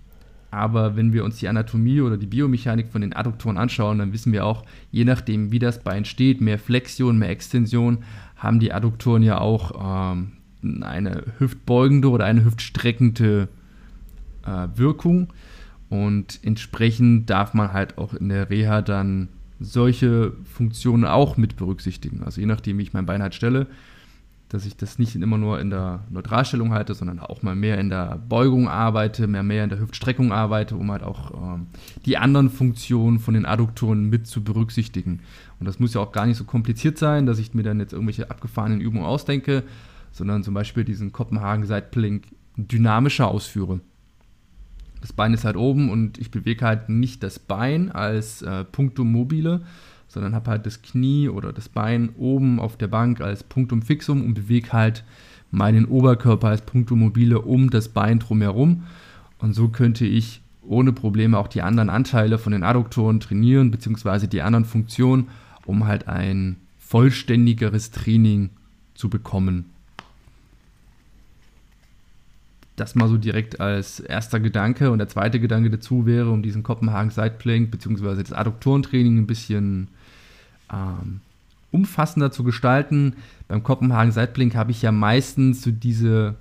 Aber wenn wir uns die Anatomie oder die Biomechanik von den Adduktoren anschauen, dann wissen wir auch, je nachdem, wie das Bein steht, mehr Flexion, mehr Extension, haben die Adduktoren ja auch ähm, eine hüftbeugende oder eine hüftstreckende äh, Wirkung. Und entsprechend darf man halt auch in der Reha dann solche Funktionen auch mit berücksichtigen. Also je nachdem, wie ich mein Bein halt stelle, dass ich das nicht immer nur in der Neutralstellung halte, sondern auch mal mehr in der Beugung arbeite, mehr mehr in der Hüftstreckung arbeite, um halt auch ähm, die anderen Funktionen von den Adduktoren mit zu berücksichtigen. Und das muss ja auch gar nicht so kompliziert sein, dass ich mir dann jetzt irgendwelche abgefahrenen Übungen ausdenke, sondern zum Beispiel diesen Kopenhagen Seitplink dynamischer ausführe. Das Bein ist halt oben und ich bewege halt nicht das Bein als äh, Punktum mobile, sondern habe halt das Knie oder das Bein oben auf der Bank als Punktum fixum und bewege halt meinen Oberkörper als Punktum mobile um das Bein drumherum. Und so könnte ich ohne Probleme auch die anderen Anteile von den Adduktoren trainieren, beziehungsweise die anderen Funktionen, um halt ein vollständigeres Training zu bekommen. Das mal so direkt als erster Gedanke. Und der zweite Gedanke dazu wäre, um diesen Kopenhagen Sideplank bzw. das Adduktorentraining ein bisschen ähm, umfassender zu gestalten. Beim Kopenhagen Seitblink habe ich ja meistens so diese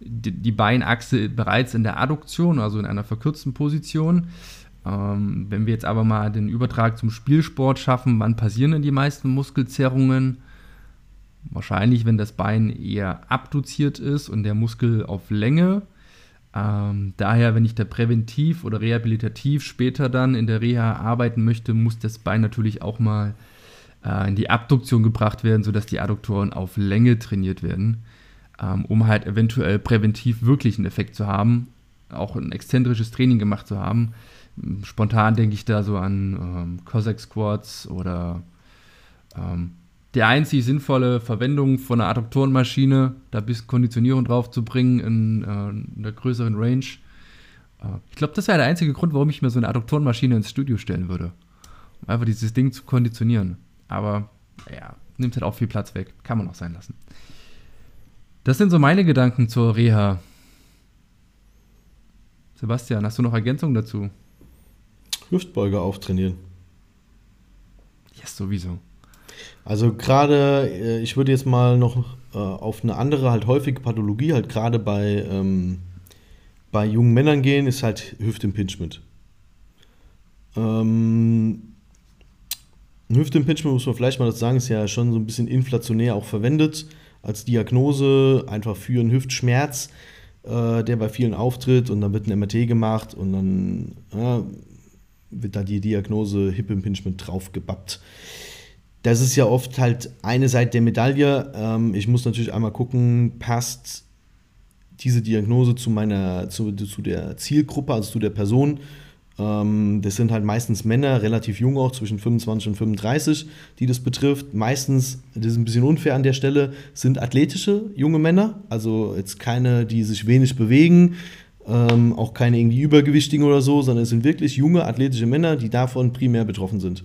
die, die Beinachse bereits in der Adduktion, also in einer verkürzten Position. Ähm, wenn wir jetzt aber mal den Übertrag zum Spielsport schaffen, wann passieren denn die meisten Muskelzerrungen? Wahrscheinlich, wenn das Bein eher abduziert ist und der Muskel auf Länge. Ähm, daher, wenn ich da präventiv oder rehabilitativ später dann in der Reha arbeiten möchte, muss das Bein natürlich auch mal äh, in die Abduktion gebracht werden, sodass die Adduktoren auf Länge trainiert werden, ähm, um halt eventuell präventiv wirklich einen Effekt zu haben, auch ein exzentrisches Training gemacht zu haben. Spontan denke ich da so an ähm, Cossack Squats oder ähm, der einzig sinnvolle Verwendung von einer Adduktorenmaschine, da bisschen Konditionierung drauf zu bringen in, äh, einer größeren Range. Äh, ich glaube, das wäre der einzige Grund, warum ich mir so eine Adduktorenmaschine ins Studio stellen würde. Um einfach dieses Ding zu konditionieren. Aber ja, nimmt halt auch viel Platz weg. Kann man auch sein lassen. Das sind so meine Gedanken zur Reha. Sebastian, hast du noch Ergänzungen dazu? Hüftbeuger auftrainieren. Ja, sowieso. Also gerade, äh, ich würde jetzt mal noch äh, auf eine andere, halt häufige Pathologie, halt gerade bei, ähm, bei jungen Männern gehen, ist halt Hüftimpingement. Ähm, Hüftimpingement, muss man vielleicht mal das sagen, ist ja schon so ein bisschen inflationär auch verwendet als Diagnose, einfach für einen Hüftschmerz, äh, der bei vielen auftritt und dann wird ein MRT gemacht und dann ja, wird da die Diagnose Hip Impingement draufgebappt das ist ja oft halt eine Seite der Medaille. Ähm, ich muss natürlich einmal gucken, passt diese Diagnose zu meiner, zu, zu der Zielgruppe, also zu der Person. Ähm, das sind halt meistens Männer, relativ jung auch, zwischen 25 und 35, die das betrifft. Meistens, das ist ein bisschen unfair an der Stelle, sind athletische junge Männer, also jetzt keine, die sich wenig bewegen, ähm, auch keine irgendwie Übergewichtigen oder so, sondern es sind wirklich junge athletische Männer, die davon primär betroffen sind.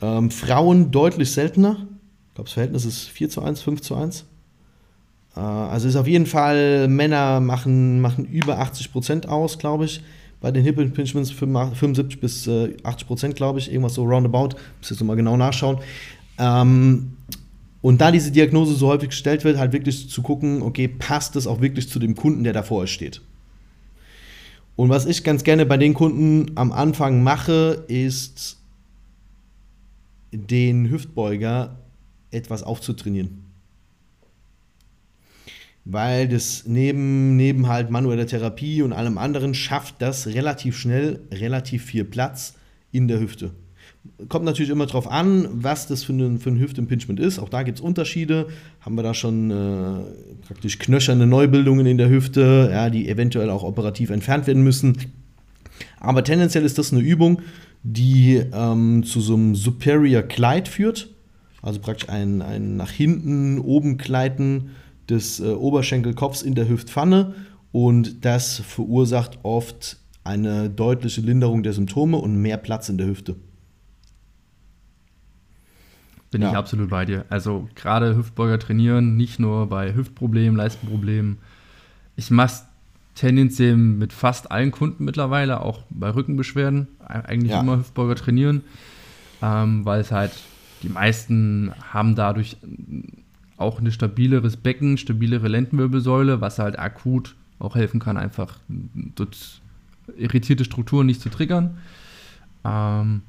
Ähm, Frauen deutlich seltener. Ich glaube, das Verhältnis ist 4 zu 1, 5 zu 1. Äh, also ist auf jeden Fall, Männer machen, machen über 80 Prozent aus, glaube ich. Bei den Hip Impingements 75 bis äh, 80 Prozent, glaube ich. Irgendwas so roundabout. Muss jetzt nochmal genau nachschauen. Ähm, und da diese Diagnose so häufig gestellt wird, halt wirklich zu gucken, okay, passt das auch wirklich zu dem Kunden, der da vor euch steht. Und was ich ganz gerne bei den Kunden am Anfang mache, ist den Hüftbeuger etwas aufzutrainieren. Weil das neben, neben halt manueller Therapie und allem anderen schafft das relativ schnell relativ viel Platz in der Hüfte. Kommt natürlich immer darauf an, was das für ein, für ein Hüftimpingement ist. Auch da gibt es Unterschiede. Haben wir da schon äh, praktisch knöcherne Neubildungen in der Hüfte, ja, die eventuell auch operativ entfernt werden müssen. Aber tendenziell ist das eine Übung, die ähm, zu so einem Superior Glide führt. Also praktisch ein, ein nach hinten oben Gleiten des äh, Oberschenkelkopfs in der Hüftpfanne. Und das verursacht oft eine deutliche Linderung der Symptome und mehr Platz in der Hüfte. Bin ja. ich absolut bei dir. Also gerade Hüftbeuger trainieren, nicht nur bei Hüftproblemen, Leistenproblemen. Ich mache tendenziell mit fast allen Kunden mittlerweile, auch bei Rückenbeschwerden, eigentlich ja. immer Hüftbeuger trainieren, ähm, weil es halt, die meisten haben dadurch auch ein stabileres Becken, stabilere Lendenwirbelsäule, was halt akut auch helfen kann, einfach dort irritierte Strukturen nicht zu triggern. Ähm,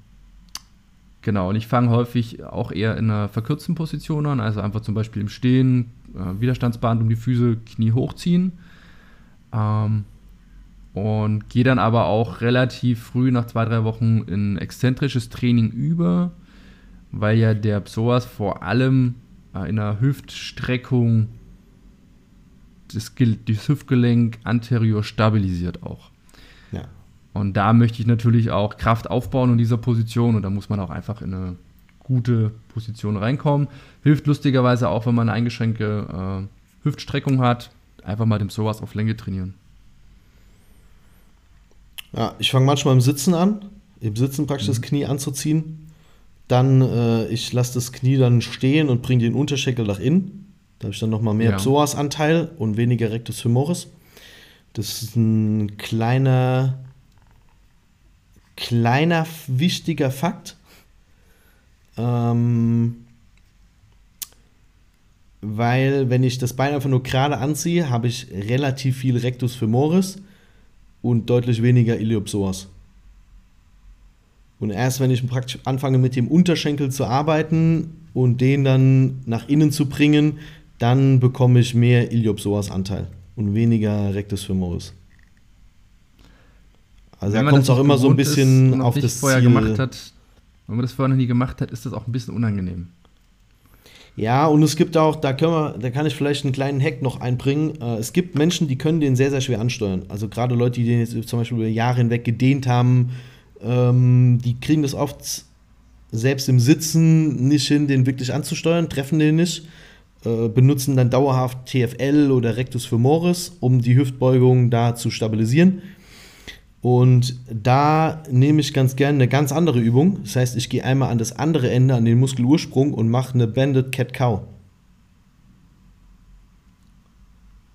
genau, und ich fange häufig auch eher in einer verkürzten Position an, also einfach zum Beispiel im Stehen, äh, Widerstandsband um die Füße, Knie hochziehen. Ähm, und gehe dann aber auch relativ früh nach zwei, drei Wochen in exzentrisches Training über, weil ja der Psoas vor allem äh, in einer Hüftstreckung das, das Hüftgelenk anterior stabilisiert auch. Ja. Und da möchte ich natürlich auch Kraft aufbauen in dieser Position und da muss man auch einfach in eine gute Position reinkommen. Hilft lustigerweise auch, wenn man eine eingeschränkte äh, Hüftstreckung hat, einfach mal dem Psoas auf Länge trainieren. Ja, ich fange manchmal im Sitzen an, im Sitzen praktisch mhm. das Knie anzuziehen. Dann, äh, ich lasse das Knie dann stehen und bringe den Unterschenkel nach innen. Da habe ich dann nochmal mehr ja. Psoas-Anteil und weniger Rectus femoris. Das ist ein kleiner, kleiner, wichtiger Fakt. Ähm, weil, wenn ich das Bein einfach nur gerade anziehe, habe ich relativ viel Rectus femoris und deutlich weniger Iliopsoas. Und erst wenn ich praktisch anfange mit dem Unterschenkel zu arbeiten und den dann nach innen zu bringen, dann bekomme ich mehr Iliopsoas-Anteil und weniger Rectus femoris. Also wenn da kommt es auch immer so ein bisschen auf das vorher Ziel. Gemacht hat, wenn man das vorher noch nie gemacht hat, ist das auch ein bisschen unangenehm. Ja, und es gibt auch, da, können wir, da kann ich vielleicht einen kleinen Hack noch einbringen. Äh, es gibt Menschen, die können den sehr, sehr schwer ansteuern. Also gerade Leute, die den jetzt zum Beispiel über Jahre hinweg gedehnt haben, ähm, die kriegen das oft selbst im Sitzen nicht hin, den wirklich anzusteuern, treffen den nicht, äh, benutzen dann dauerhaft TFL oder Rectus femoris, um die Hüftbeugung da zu stabilisieren. Und da nehme ich ganz gerne eine ganz andere Übung. Das heißt, ich gehe einmal an das andere Ende, an den Muskelursprung und mache eine Banded Cat Cow.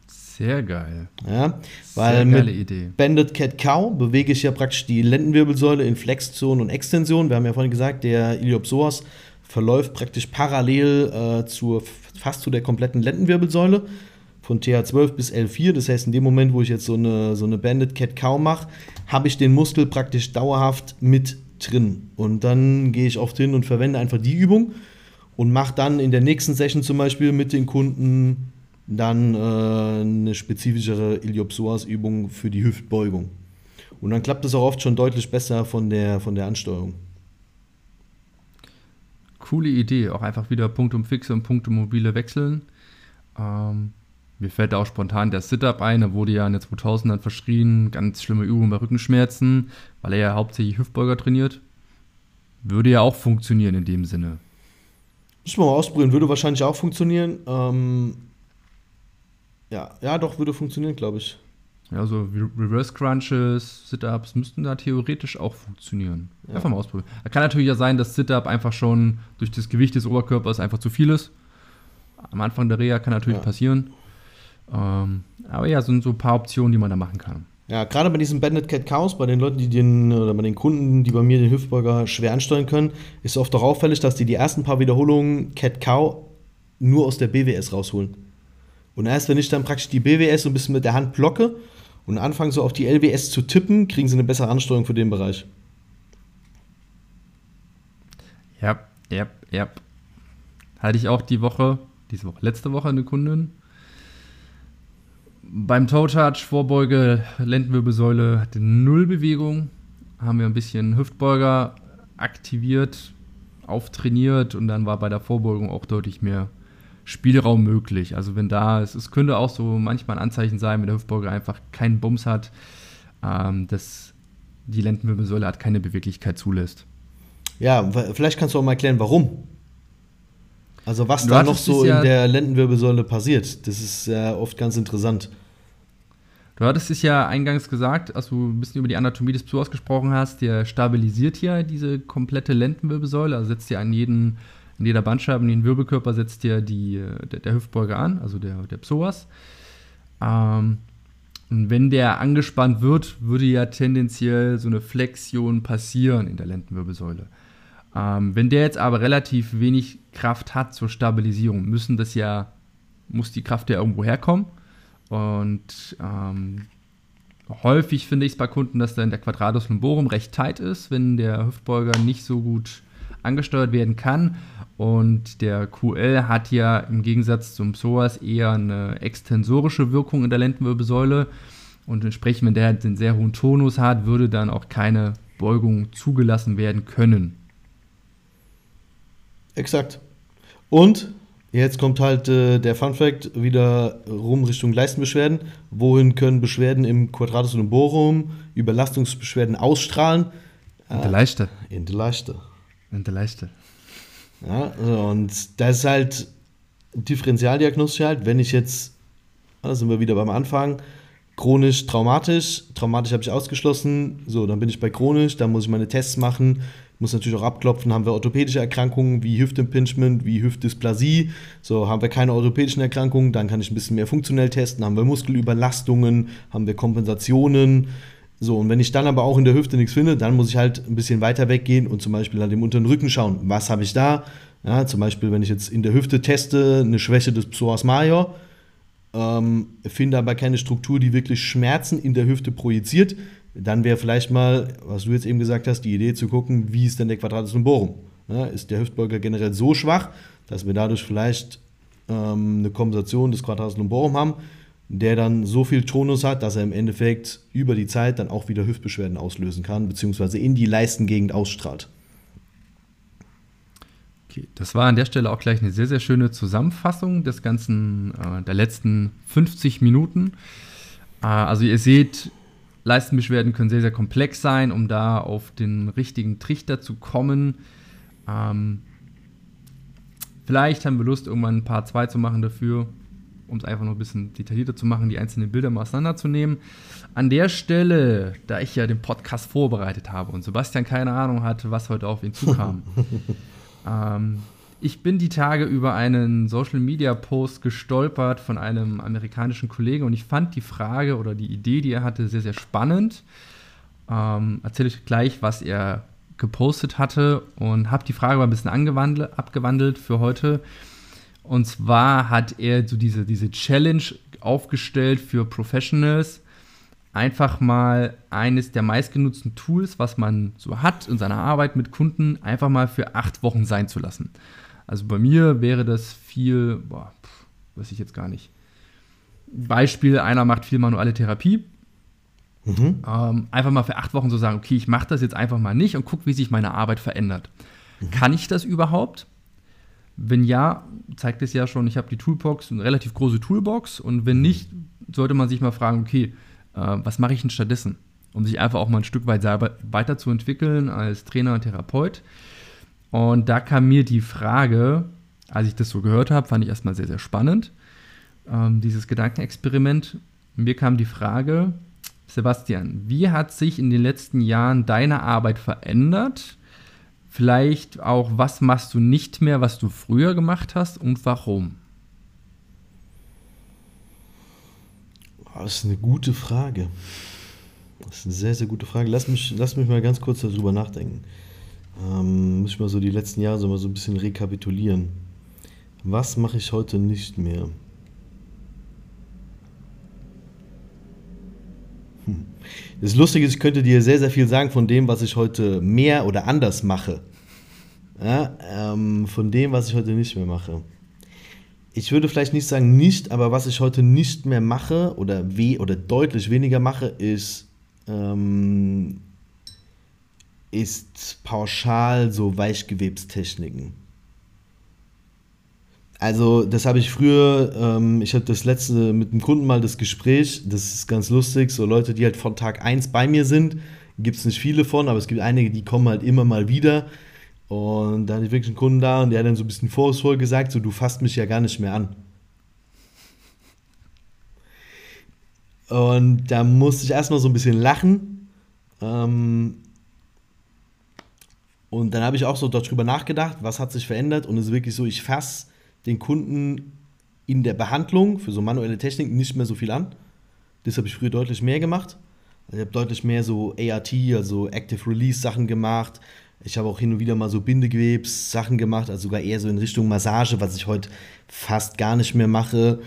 Sehr geil. Ja, weil Sehr geile mit Idee. Banded Cat Cow bewege ich ja praktisch die Lendenwirbelsäule in Flexion und Extension. Wir haben ja vorhin gesagt, der Iliopsoas verläuft praktisch parallel äh, zur, fast zu der kompletten Lendenwirbelsäule von TH12 bis L4. Das heißt, in dem Moment, wo ich jetzt so eine, so eine Banded Cat Cow mache, habe ich den Muskel praktisch dauerhaft mit drin. Und dann gehe ich oft hin und verwende einfach die Übung und mache dann in der nächsten Session zum Beispiel mit den Kunden dann äh, eine spezifischere Iliopsoas-Übung für die Hüftbeugung. Und dann klappt es auch oft schon deutlich besser von der, von der Ansteuerung. Coole Idee, auch einfach wieder Punktum fixe und Punktum mobile wechseln. Ähm, mir fällt da auch spontan der Sit-Up ein, da wurde ja in den 2000ern verschrien, ganz schlimme Übung bei Rückenschmerzen, weil er ja hauptsächlich Hüftbeuger trainiert. Würde ja auch funktionieren in dem Sinne. Müssen wir mal ausprobieren, würde wahrscheinlich auch funktionieren. Ähm, ja, ja, doch, würde funktionieren, glaube ich. Ja, so Reverse Crunches, Sit-Ups müssten da theoretisch auch funktionieren. Ja. Einfach mal ausprobieren. Da kann natürlich ja sein, dass Sit-Up einfach schon durch das Gewicht des Oberkörpers einfach zu viel ist. Am Anfang der Reha kann natürlich ja. passieren. Ähm, aber ja, sind so ein paar Optionen, die man da machen kann. Ja, gerade bei diesem Bandit Cat Chaos, bei den Leuten, die den, oder bei den Kunden, die bei mir den Hüftbeuger schwer ansteuern können, ist oft auch auffällig, dass die die ersten paar Wiederholungen Cat Cow nur aus der BWS rausholen. Und erst wenn ich dann praktisch die BWS so ein bisschen mit der Hand blocke und anfange so auf die LWS zu tippen, kriegen sie eine bessere Ansteuerung für den Bereich. Ja, ja, ja. Hatte ich auch die Woche, diese Woche, letzte Woche eine Kundin, beim Toe Touch, Vorbeuge, Lendenwirbelsäule hatte null Bewegung. Haben wir ein bisschen Hüftbeuger aktiviert, auftrainiert und dann war bei der Vorbeugung auch deutlich mehr Spielraum möglich. Also wenn da, es, es könnte auch so manchmal ein Anzeichen sein, wenn der Hüftbeuger einfach keinen Bums hat, ähm, dass die Lendenwirbelsäule hat keine Beweglichkeit zulässt. Ja, vielleicht kannst du auch mal erklären, warum. Also was da noch so in der Lendenwirbelsäule passiert, das ist ja oft ganz interessant. Du hattest es ja eingangs gesagt, als du ein bisschen über die Anatomie des Psoas gesprochen hast, der stabilisiert ja diese komplette Lendenwirbelsäule, also setzt ja an jeden, in jeder Bandscheibe, in den Wirbelkörper setzt ja die, der, der Hüftbeuger an, also der, der Psoas. Ähm, und wenn der angespannt wird, würde ja tendenziell so eine Flexion passieren in der Lendenwirbelsäule. Ähm, wenn der jetzt aber relativ wenig Kraft hat zur Stabilisierung, müssen das ja, muss die Kraft ja irgendwo herkommen. Und ähm, häufig finde ich es bei Kunden, dass dann der Quadratus lumborum recht tight ist, wenn der Hüftbeuger nicht so gut angesteuert werden kann. Und der QL hat ja im Gegensatz zum Psoas eher eine extensorische Wirkung in der Lendenwirbelsäule. Und entsprechend, wenn der halt einen sehr hohen Tonus hat, würde dann auch keine Beugung zugelassen werden können. Exakt. Und jetzt kommt halt äh, der Fun Fact wieder rum Richtung Leistenbeschwerden. Wohin können Beschwerden im Quadratus lumborum, Überlastungsbeschwerden ausstrahlen? In der Leiste. In der Leiste. In der Leiste. Ja, und das ist halt differenzialdiagnostisch halt, wenn ich jetzt, da sind wir wieder beim Anfang, chronisch traumatisch, traumatisch habe ich ausgeschlossen, so, dann bin ich bei chronisch, dann muss ich meine Tests machen, muss natürlich auch abklopfen, haben wir orthopädische Erkrankungen wie Hüftimpingement, wie Hüftdysplasie, so, haben wir keine orthopädischen Erkrankungen, dann kann ich ein bisschen mehr funktionell testen, haben wir Muskelüberlastungen, haben wir Kompensationen, so, und wenn ich dann aber auch in der Hüfte nichts finde, dann muss ich halt ein bisschen weiter weggehen und zum Beispiel an dem unteren Rücken schauen, was habe ich da? Ja, zum Beispiel, wenn ich jetzt in der Hüfte teste, eine Schwäche des Psoas major, ähm, finde aber keine Struktur, die wirklich Schmerzen in der Hüfte projiziert, dann wäre vielleicht mal, was du jetzt eben gesagt hast, die Idee zu gucken, wie ist denn der Quadratus lumborum? Ja, ist der Hüftbeuger generell so schwach, dass wir dadurch vielleicht ähm, eine Kompensation des Quadratus lumborum haben? der dann so viel Tonus hat, dass er im Endeffekt über die Zeit dann auch wieder Hüftbeschwerden auslösen kann, beziehungsweise in die Leistengegend ausstrahlt. Okay, das war an der Stelle auch gleich eine sehr, sehr schöne Zusammenfassung des ganzen, äh, der letzten 50 Minuten. Äh, also ihr seht, Leistenbeschwerden können sehr, sehr komplex sein, um da auf den richtigen Trichter zu kommen. Ähm, vielleicht haben wir Lust, irgendwann ein Paar 2 zu machen dafür um es einfach noch ein bisschen detaillierter zu machen, die einzelnen Bilder mal auseinanderzunehmen. An der Stelle, da ich ja den Podcast vorbereitet habe und Sebastian keine Ahnung hatte, was heute auf ihn zukam, ähm, ich bin die Tage über einen Social Media Post gestolpert von einem amerikanischen Kollegen und ich fand die Frage oder die Idee, die er hatte, sehr, sehr spannend. Ähm, Erzähle ich gleich, was er gepostet hatte und habe die Frage mal ein bisschen abgewandelt für heute. Und zwar hat er so diese, diese Challenge aufgestellt für Professionals, einfach mal eines der meistgenutzten Tools, was man so hat in seiner Arbeit mit Kunden, einfach mal für acht Wochen sein zu lassen. Also bei mir wäre das viel, boah, pff, weiß ich jetzt gar nicht. Beispiel, einer macht viel manuelle Therapie. Mhm. Ähm, einfach mal für acht Wochen so sagen, okay, ich mache das jetzt einfach mal nicht und gucke, wie sich meine Arbeit verändert. Mhm. Kann ich das überhaupt? Wenn ja, zeigt es ja schon, ich habe die Toolbox, eine relativ große Toolbox. Und wenn nicht, sollte man sich mal fragen, okay, äh, was mache ich denn stattdessen? Um sich einfach auch mal ein Stück weit selber weiterzuentwickeln als Trainer und Therapeut. Und da kam mir die Frage, als ich das so gehört habe, fand ich erstmal sehr, sehr spannend, ähm, dieses Gedankenexperiment. Mir kam die Frage, Sebastian, wie hat sich in den letzten Jahren deine Arbeit verändert? Vielleicht auch, was machst du nicht mehr, was du früher gemacht hast und warum? Das ist eine gute Frage. Das ist eine sehr, sehr gute Frage. Lass mich, lass mich mal ganz kurz darüber nachdenken. Ähm, muss ich mal so die letzten Jahre so mal so ein bisschen rekapitulieren. Was mache ich heute nicht mehr? Hm. Das Lustige ist, ich könnte dir sehr, sehr viel sagen von dem, was ich heute mehr oder anders mache. Ja, ähm, von dem, was ich heute nicht mehr mache. Ich würde vielleicht nicht sagen nicht, aber was ich heute nicht mehr mache oder weh oder deutlich weniger mache, ist, ähm, ist pauschal so Weichgewebstechniken. Also, das habe ich früher, ähm, ich hatte das letzte mit einem Kunden mal das Gespräch, das ist ganz lustig, so Leute, die halt von Tag 1 bei mir sind, gibt es nicht viele von, aber es gibt einige, die kommen halt immer mal wieder. Und da hatte ich wirklich einen Kunden da und der hat dann so ein bisschen vorwurfsvoll gesagt, so, du fasst mich ja gar nicht mehr an. Und da musste ich erstmal so ein bisschen lachen. Ähm, und dann habe ich auch so darüber nachgedacht, was hat sich verändert. Und es ist wirklich so, ich fasse den Kunden in der Behandlung für so manuelle Technik nicht mehr so viel an. Das habe ich früher deutlich mehr gemacht. Also ich habe deutlich mehr so ART, also Active Release Sachen gemacht. Ich habe auch hin und wieder mal so Bindegewebs Sachen gemacht, also sogar eher so in Richtung Massage, was ich heute fast gar nicht mehr mache.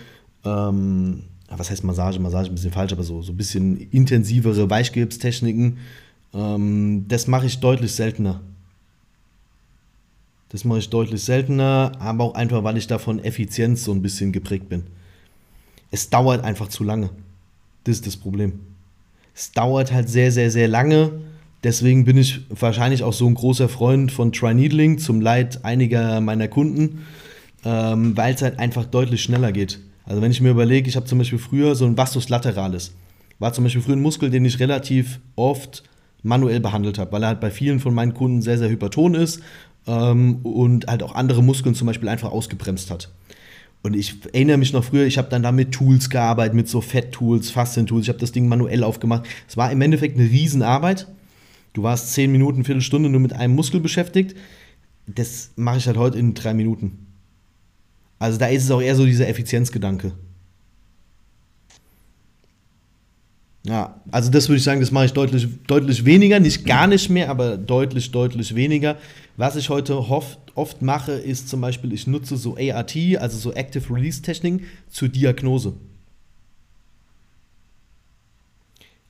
Ähm, was heißt Massage? Massage ein bisschen falsch, aber so, so ein bisschen intensivere Weichgewebstechniken. Ähm, das mache ich deutlich seltener. Das mache ich deutlich seltener, aber auch einfach, weil ich davon Effizienz so ein bisschen geprägt bin. Es dauert einfach zu lange. Das ist das Problem. Es dauert halt sehr, sehr, sehr lange. Deswegen bin ich wahrscheinlich auch so ein großer Freund von Tri-Needling zum Leid einiger meiner Kunden, ähm, weil es halt einfach deutlich schneller geht. Also wenn ich mir überlege, ich habe zum Beispiel früher so ein Vastus lateralis. War zum Beispiel früher ein Muskel, den ich relativ oft manuell behandelt habe, weil er halt bei vielen von meinen Kunden sehr, sehr hyperton ist ähm, und halt auch andere Muskeln zum Beispiel einfach ausgebremst hat. Und ich erinnere mich noch früher, ich habe dann da mit Tools gearbeitet, mit so Fett-Tools, Faszien-Tools. Ich habe das Ding manuell aufgemacht. Es war im Endeffekt eine Riesenarbeit. Du warst zehn Minuten, Viertelstunde nur mit einem Muskel beschäftigt. Das mache ich halt heute in drei Minuten. Also da ist es auch eher so dieser Effizienzgedanke. Ja, also das würde ich sagen, das mache ich deutlich, deutlich weniger, nicht gar nicht mehr, aber deutlich, deutlich weniger. Was ich heute oft, oft mache, ist zum Beispiel, ich nutze so ART, also so Active Release Techniken zur Diagnose.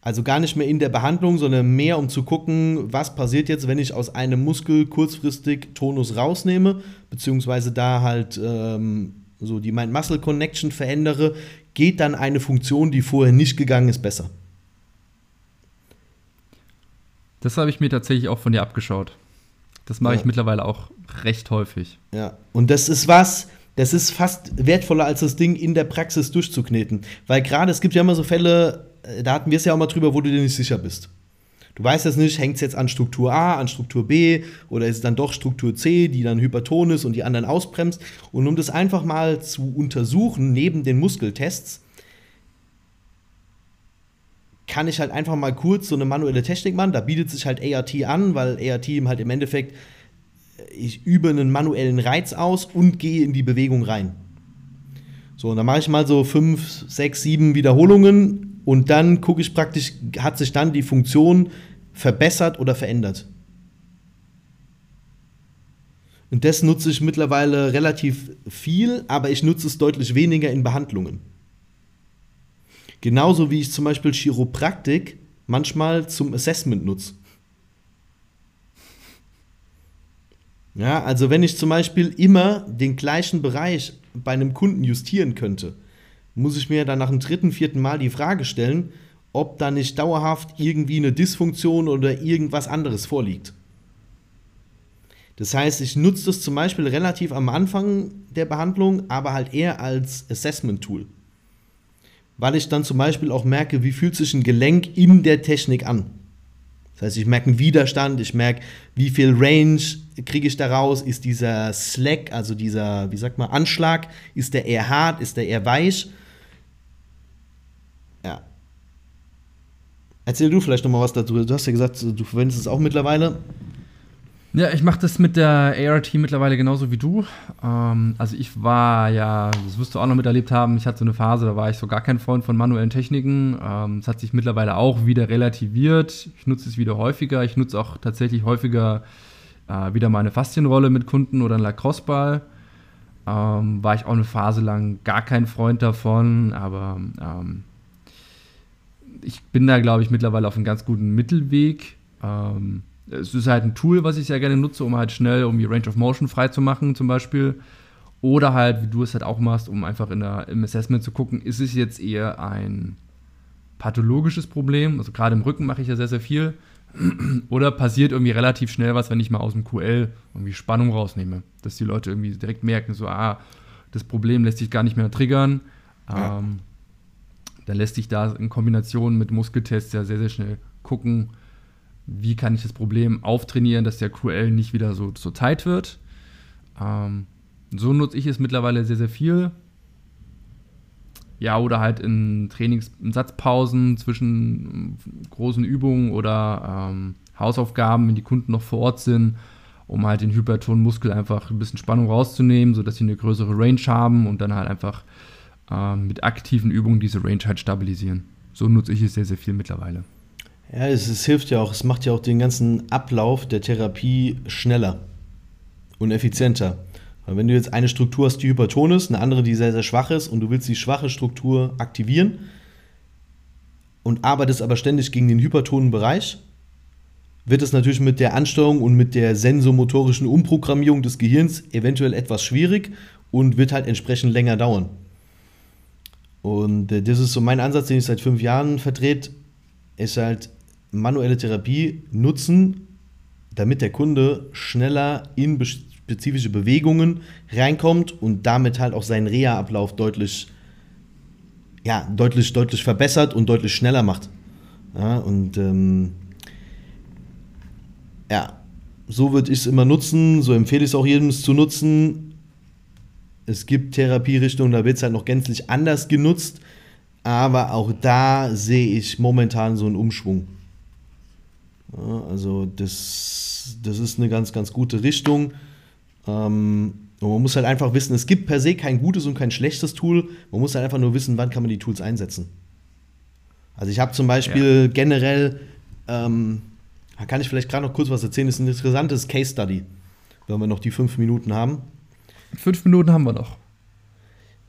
Also gar nicht mehr in der Behandlung, sondern mehr um zu gucken, was passiert jetzt, wenn ich aus einem Muskel kurzfristig Tonus rausnehme, beziehungsweise da halt ähm, so die Mind-Muscle-Connection verändere, geht dann eine Funktion, die vorher nicht gegangen ist, besser. Das habe ich mir tatsächlich auch von dir abgeschaut. Das mache ja. ich mittlerweile auch recht häufig. Ja, und das ist was, das ist fast wertvoller als das Ding in der Praxis durchzukneten. Weil gerade, es gibt ja immer so Fälle, äh, da hatten wir es ja auch mal drüber, wo du dir nicht sicher bist. Du weißt jetzt nicht, hängt es jetzt an Struktur A, an Struktur B oder ist es dann doch Struktur C, die dann hyperton ist und die anderen ausbremst. Und um das einfach mal zu untersuchen, neben den Muskeltests, kann ich halt einfach mal kurz so eine manuelle Technik machen. Da bietet sich halt ART an, weil ART halt im Endeffekt, äh, ich übe einen manuellen Reiz aus und gehe in die Bewegung rein. So, und dann mache ich mal so fünf, sechs, sieben Wiederholungen und dann gucke ich praktisch, hat sich dann die Funktion verbessert oder verändert. Und das nutze ich mittlerweile relativ viel, aber ich nutze es deutlich weniger in Behandlungen. Genauso wie ich zum Beispiel Chiropraktik manchmal zum Assessment nutze. Ja, also wenn ich zum Beispiel immer den gleichen Bereich bei einem Kunden justieren könnte, muss ich mir dann nach dem dritten, vierten Mal die Frage stellen, ob da nicht dauerhaft irgendwie eine Dysfunktion oder irgendwas anderes vorliegt. Das heißt, ich nutze das zum Beispiel relativ am Anfang der Behandlung, aber halt eher als Assessment-Tool weil ich dann zum Beispiel auch merke, wie fühlt sich ein Gelenk in der Technik an. Das heißt, ich merke einen Widerstand, ich merke, wie viel Range kriege ich daraus, ist dieser Slack, also dieser, wie sagt man, Anschlag, ist der eher hart, ist der eher weich. Ja. Erzähl du vielleicht nochmal was dazu. Du hast ja gesagt, du verwendest es auch mittlerweile. Ja, ich mache das mit der ART mittlerweile genauso wie du. Ähm, also ich war ja, das wirst du auch noch miterlebt haben, ich hatte so eine Phase, da war ich so gar kein Freund von manuellen Techniken. Ähm, es hat sich mittlerweile auch wieder relativiert. Ich nutze es wieder häufiger. Ich nutze auch tatsächlich häufiger äh, wieder meine Faszienrolle mit Kunden oder einen Lacrosse-Ball. Ähm, war ich auch eine Phase lang gar kein Freund davon, aber ähm, ich bin da, glaube ich, mittlerweile auf einem ganz guten Mittelweg. Ähm, es ist halt ein Tool, was ich sehr gerne nutze, um halt schnell um die Range of Motion freizumachen, zum Beispiel. Oder halt, wie du es halt auch machst, um einfach in der, im Assessment zu gucken, ist es jetzt eher ein pathologisches Problem? Also gerade im Rücken mache ich ja sehr, sehr viel. Oder passiert irgendwie relativ schnell was, wenn ich mal aus dem QL irgendwie Spannung rausnehme? Dass die Leute irgendwie direkt merken, so, ah, das Problem lässt sich gar nicht mehr triggern. Ja. Ähm, dann lässt sich da in Kombination mit Muskeltests ja sehr, sehr schnell gucken, wie kann ich das Problem auftrainieren, dass der QL nicht wieder so, so tight wird. Ähm, so nutze ich es mittlerweile sehr, sehr viel. Ja, oder halt in Trainings, in Satzpausen zwischen großen Übungen oder ähm, Hausaufgaben, wenn die Kunden noch vor Ort sind, um halt den hypertonen Muskel einfach ein bisschen Spannung rauszunehmen, sodass sie eine größere Range haben und dann halt einfach ähm, mit aktiven Übungen diese Range halt stabilisieren. So nutze ich es sehr, sehr viel mittlerweile. Ja, es, es, hilft ja auch, es macht ja auch den ganzen Ablauf der Therapie schneller und effizienter. Weil wenn du jetzt eine Struktur hast, die hyperton ist, eine andere, die sehr, sehr schwach ist und du willst die schwache Struktur aktivieren und arbeitest aber ständig gegen den hypertonen Bereich, wird es natürlich mit der Ansteuerung und mit der sensomotorischen Umprogrammierung des Gehirns eventuell etwas schwierig und wird halt entsprechend länger dauern. Und äh, das ist so mein Ansatz, den ich seit fünf Jahren vertrete, ist halt manuelle Therapie nutzen, damit der Kunde schneller in spezifische Bewegungen reinkommt und damit halt auch seinen Reha-Ablauf deutlich, ja, deutlich, deutlich verbessert und deutlich schneller macht. Ja, und ähm, ja, so würde ich es immer nutzen, so empfehle ich es auch jedem zu nutzen. Es gibt Therapierichtungen, da wird es halt noch gänzlich anders genutzt, aber auch da sehe ich momentan so einen Umschwung. Also das, das ist eine ganz, ganz gute Richtung. Ähm, und man muss halt einfach wissen, es gibt per se kein gutes und kein schlechtes Tool. Man muss halt einfach nur wissen, wann kann man die Tools einsetzen. Also ich habe zum Beispiel ja. generell, ähm, kann ich vielleicht gerade noch kurz was erzählen, das ist ein interessantes Case Study, wenn wir noch die fünf Minuten haben. Fünf Minuten haben wir noch.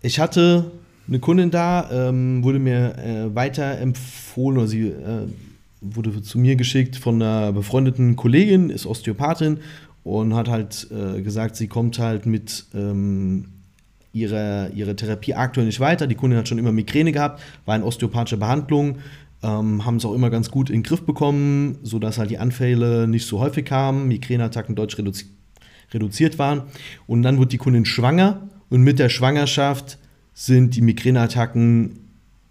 Ich hatte eine Kundin da, ähm, wurde mir äh, weiterempfohlen, oder sie äh, wurde zu mir geschickt von einer befreundeten Kollegin, ist Osteopathin und hat halt äh, gesagt, sie kommt halt mit ähm, ihrer, ihrer Therapie aktuell nicht weiter. Die Kundin hat schon immer Migräne gehabt, war in osteopathischer Behandlung, ähm, haben es auch immer ganz gut in den Griff bekommen, sodass halt die Anfälle nicht so häufig kamen, Migräneattacken deutlich reduzi reduziert waren. Und dann wurde die Kundin schwanger und mit der Schwangerschaft sind die Migräneattacken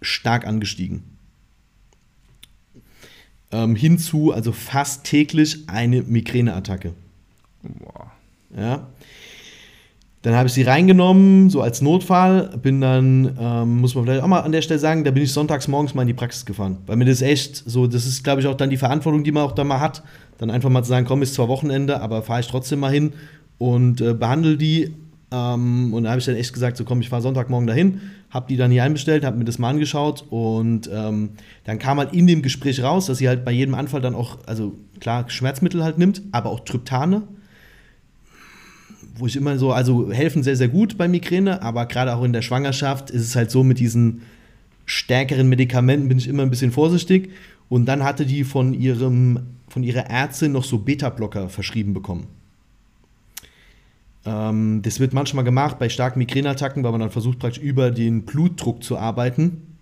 stark angestiegen. Ähm, hinzu, also fast täglich eine Migräneattacke. Boah. Ja. Dann habe ich sie reingenommen, so als Notfall. Bin dann, ähm, muss man vielleicht auch mal an der Stelle sagen, da bin ich sonntags morgens mal in die Praxis gefahren. Weil mir das echt so, das ist, glaube ich, auch dann die Verantwortung, die man auch da mal hat. Dann einfach mal zu sagen, komm, ist zwar Wochenende, aber fahre ich trotzdem mal hin und äh, behandle die. Ähm, und da habe ich dann echt gesagt, so komm, ich fahre Sonntagmorgen dahin, habe die dann hier einbestellt, habe mir das mal angeschaut und ähm, dann kam halt in dem Gespräch raus, dass sie halt bei jedem Anfall dann auch, also klar, Schmerzmittel halt nimmt, aber auch Tryptane wo ich immer so, also helfen sehr, sehr gut bei Migräne, aber gerade auch in der Schwangerschaft ist es halt so, mit diesen stärkeren Medikamenten bin ich immer ein bisschen vorsichtig. Und dann hatte die von, ihrem, von ihrer Ärztin noch so Beta-Blocker verschrieben bekommen. Ähm, das wird manchmal gemacht bei starken Migräneattacken, weil man dann versucht, praktisch über den Blutdruck zu arbeiten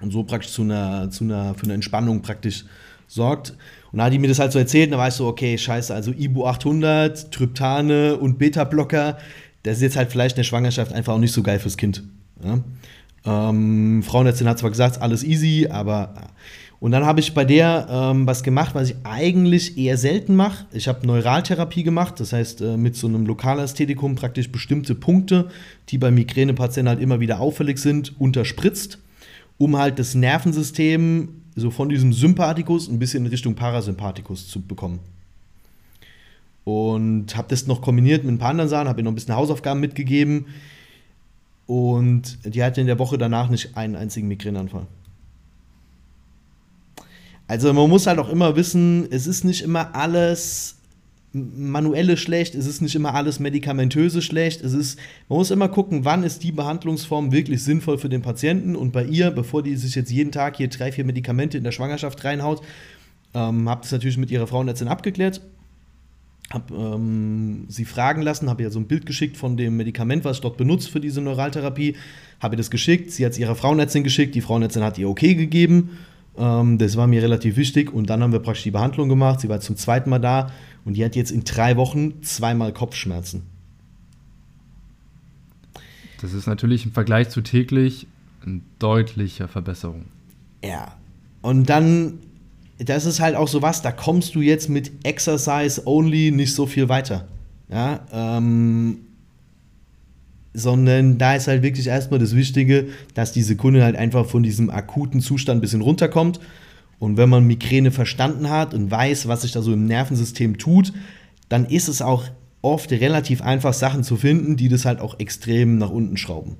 und so praktisch zu einer, zu einer, für eine Entspannung praktisch sorgt. Und da hat die mir das halt so erzählt, und da weißt du, okay, scheiße, also Ibu 800, Tryptane und Beta-Blocker, das ist jetzt halt vielleicht in der Schwangerschaft einfach auch nicht so geil fürs Kind. Ja? Ähm, Frauenärztin hat zwar gesagt, alles easy, aber. Und dann habe ich bei der ähm, was gemacht, was ich eigentlich eher selten mache. Ich habe Neuraltherapie gemacht, das heißt äh, mit so einem Lokalästhetikum praktisch bestimmte Punkte, die bei Migränepatienten halt immer wieder auffällig sind, unterspritzt, um halt das Nervensystem so von diesem Sympathikus ein bisschen in Richtung Parasympathikus zu bekommen. Und habe das noch kombiniert mit ein paar anderen Sachen, habe ihr noch ein bisschen Hausaufgaben mitgegeben. Und die hatte in der Woche danach nicht einen einzigen Migräneanfall. Also man muss halt auch immer wissen, es ist nicht immer alles manuelle schlecht, es ist nicht immer alles medikamentöse schlecht. Es ist, man muss immer gucken, wann ist die Behandlungsform wirklich sinnvoll für den Patienten. Und bei ihr, bevor die sich jetzt jeden Tag hier drei, vier Medikamente in der Schwangerschaft reinhaut, ähm, habe das natürlich mit ihrer Frauenärztin abgeklärt. Habe ähm, sie fragen lassen, habe ihr so ein Bild geschickt von dem Medikament, was ich dort benutzt für diese Neuraltherapie. Habe ihr das geschickt, sie hat es ihrer Frauenärztin geschickt, die Frauenärztin hat ihr okay gegeben. Ähm, das war mir relativ wichtig und dann haben wir praktisch die Behandlung gemacht. Sie war zum zweiten Mal da und die hat jetzt in drei Wochen zweimal Kopfschmerzen. Das ist natürlich im Vergleich zu täglich eine deutliche Verbesserung. Ja. Und dann, das ist halt auch so was, da kommst du jetzt mit Exercise only nicht so viel weiter. Ja, ähm, sondern da ist halt wirklich erstmal das Wichtige, dass diese Kunde halt einfach von diesem akuten Zustand ein bisschen runterkommt und wenn man Migräne verstanden hat und weiß, was sich da so im Nervensystem tut, dann ist es auch oft relativ einfach, Sachen zu finden, die das halt auch extrem nach unten schrauben.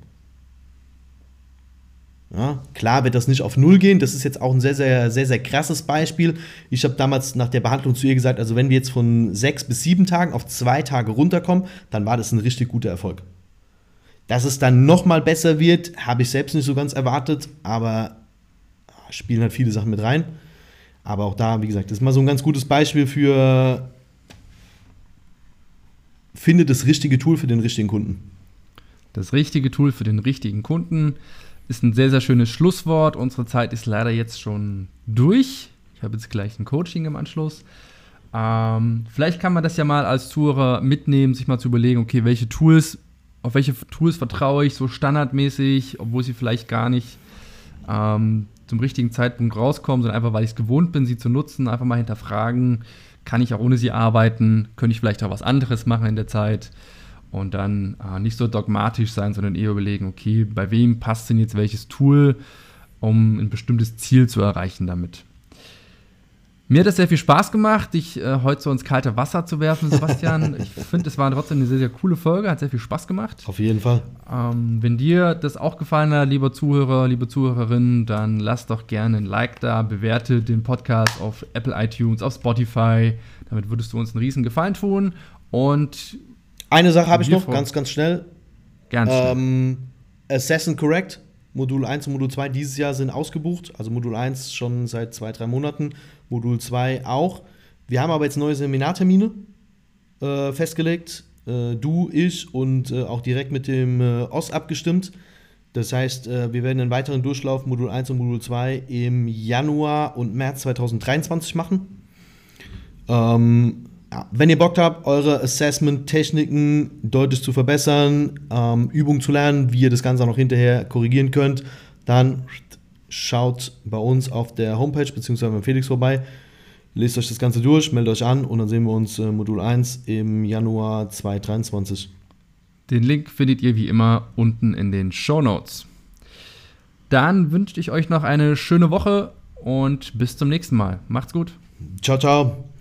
Ja, klar wird das nicht auf Null gehen. Das ist jetzt auch ein sehr, sehr, sehr, sehr krasses Beispiel. Ich habe damals nach der Behandlung zu ihr gesagt, also wenn wir jetzt von sechs bis sieben Tagen auf zwei Tage runterkommen, dann war das ein richtig guter Erfolg. Dass es dann noch mal besser wird, habe ich selbst nicht so ganz erwartet, aber ah, spielen halt viele Sachen mit rein. Aber auch da, wie gesagt, das ist mal so ein ganz gutes Beispiel für finde das richtige Tool für den richtigen Kunden. Das richtige Tool für den richtigen Kunden ist ein sehr, sehr schönes Schlusswort. Unsere Zeit ist leider jetzt schon durch. Ich habe jetzt gleich ein Coaching im Anschluss. Ähm, vielleicht kann man das ja mal als Zuhörer mitnehmen, sich mal zu überlegen, okay, welche Tools, auf welche Tools vertraue ich so standardmäßig, obwohl sie vielleicht gar nicht ähm, zum richtigen Zeitpunkt rauskommen, sondern einfach, weil ich es gewohnt bin, sie zu nutzen, einfach mal hinterfragen, kann ich auch ohne sie arbeiten, könnte ich vielleicht auch was anderes machen in der Zeit und dann äh, nicht so dogmatisch sein, sondern eher überlegen, okay, bei wem passt denn jetzt welches Tool, um ein bestimmtes Ziel zu erreichen damit. Mir hat es sehr viel Spaß gemacht, dich äh, heute so ins kalte Wasser zu werfen, Sebastian. ich finde, es war trotzdem eine sehr, sehr coole Folge, hat sehr viel Spaß gemacht. Auf jeden Fall. Ähm, wenn dir das auch gefallen hat, lieber Zuhörer, liebe Zuhörerin, dann lass doch gerne ein Like da, bewerte den Podcast auf Apple iTunes, auf Spotify. Damit würdest du uns einen riesen Gefallen tun. Und eine Sache habe ich noch, ganz, ganz schnell. Ganz schnell. Ähm, Assassin Correct, Modul 1 und Modul 2 dieses Jahr sind ausgebucht. Also Modul 1 schon seit zwei, drei Monaten, Modul 2 auch. Wir haben aber jetzt neue Seminartermine äh, festgelegt. Äh, du, ich und äh, auch direkt mit dem äh, OS abgestimmt. Das heißt, äh, wir werden einen weiteren Durchlauf Modul 1 und Modul 2 im Januar und März 2023 machen. Ähm, ja, wenn ihr Bock habt, eure Assessment-Techniken deutlich zu verbessern, ähm, Übungen zu lernen, wie ihr das Ganze auch noch hinterher korrigieren könnt, dann schaut bei uns auf der Homepage bzw. beim Felix vorbei. Lest euch das Ganze durch, meldet euch an und dann sehen wir uns äh, Modul 1 im Januar 2023. Den Link findet ihr wie immer unten in den Show Notes. Dann wünsche ich euch noch eine schöne Woche und bis zum nächsten Mal. Macht's gut. Ciao, ciao.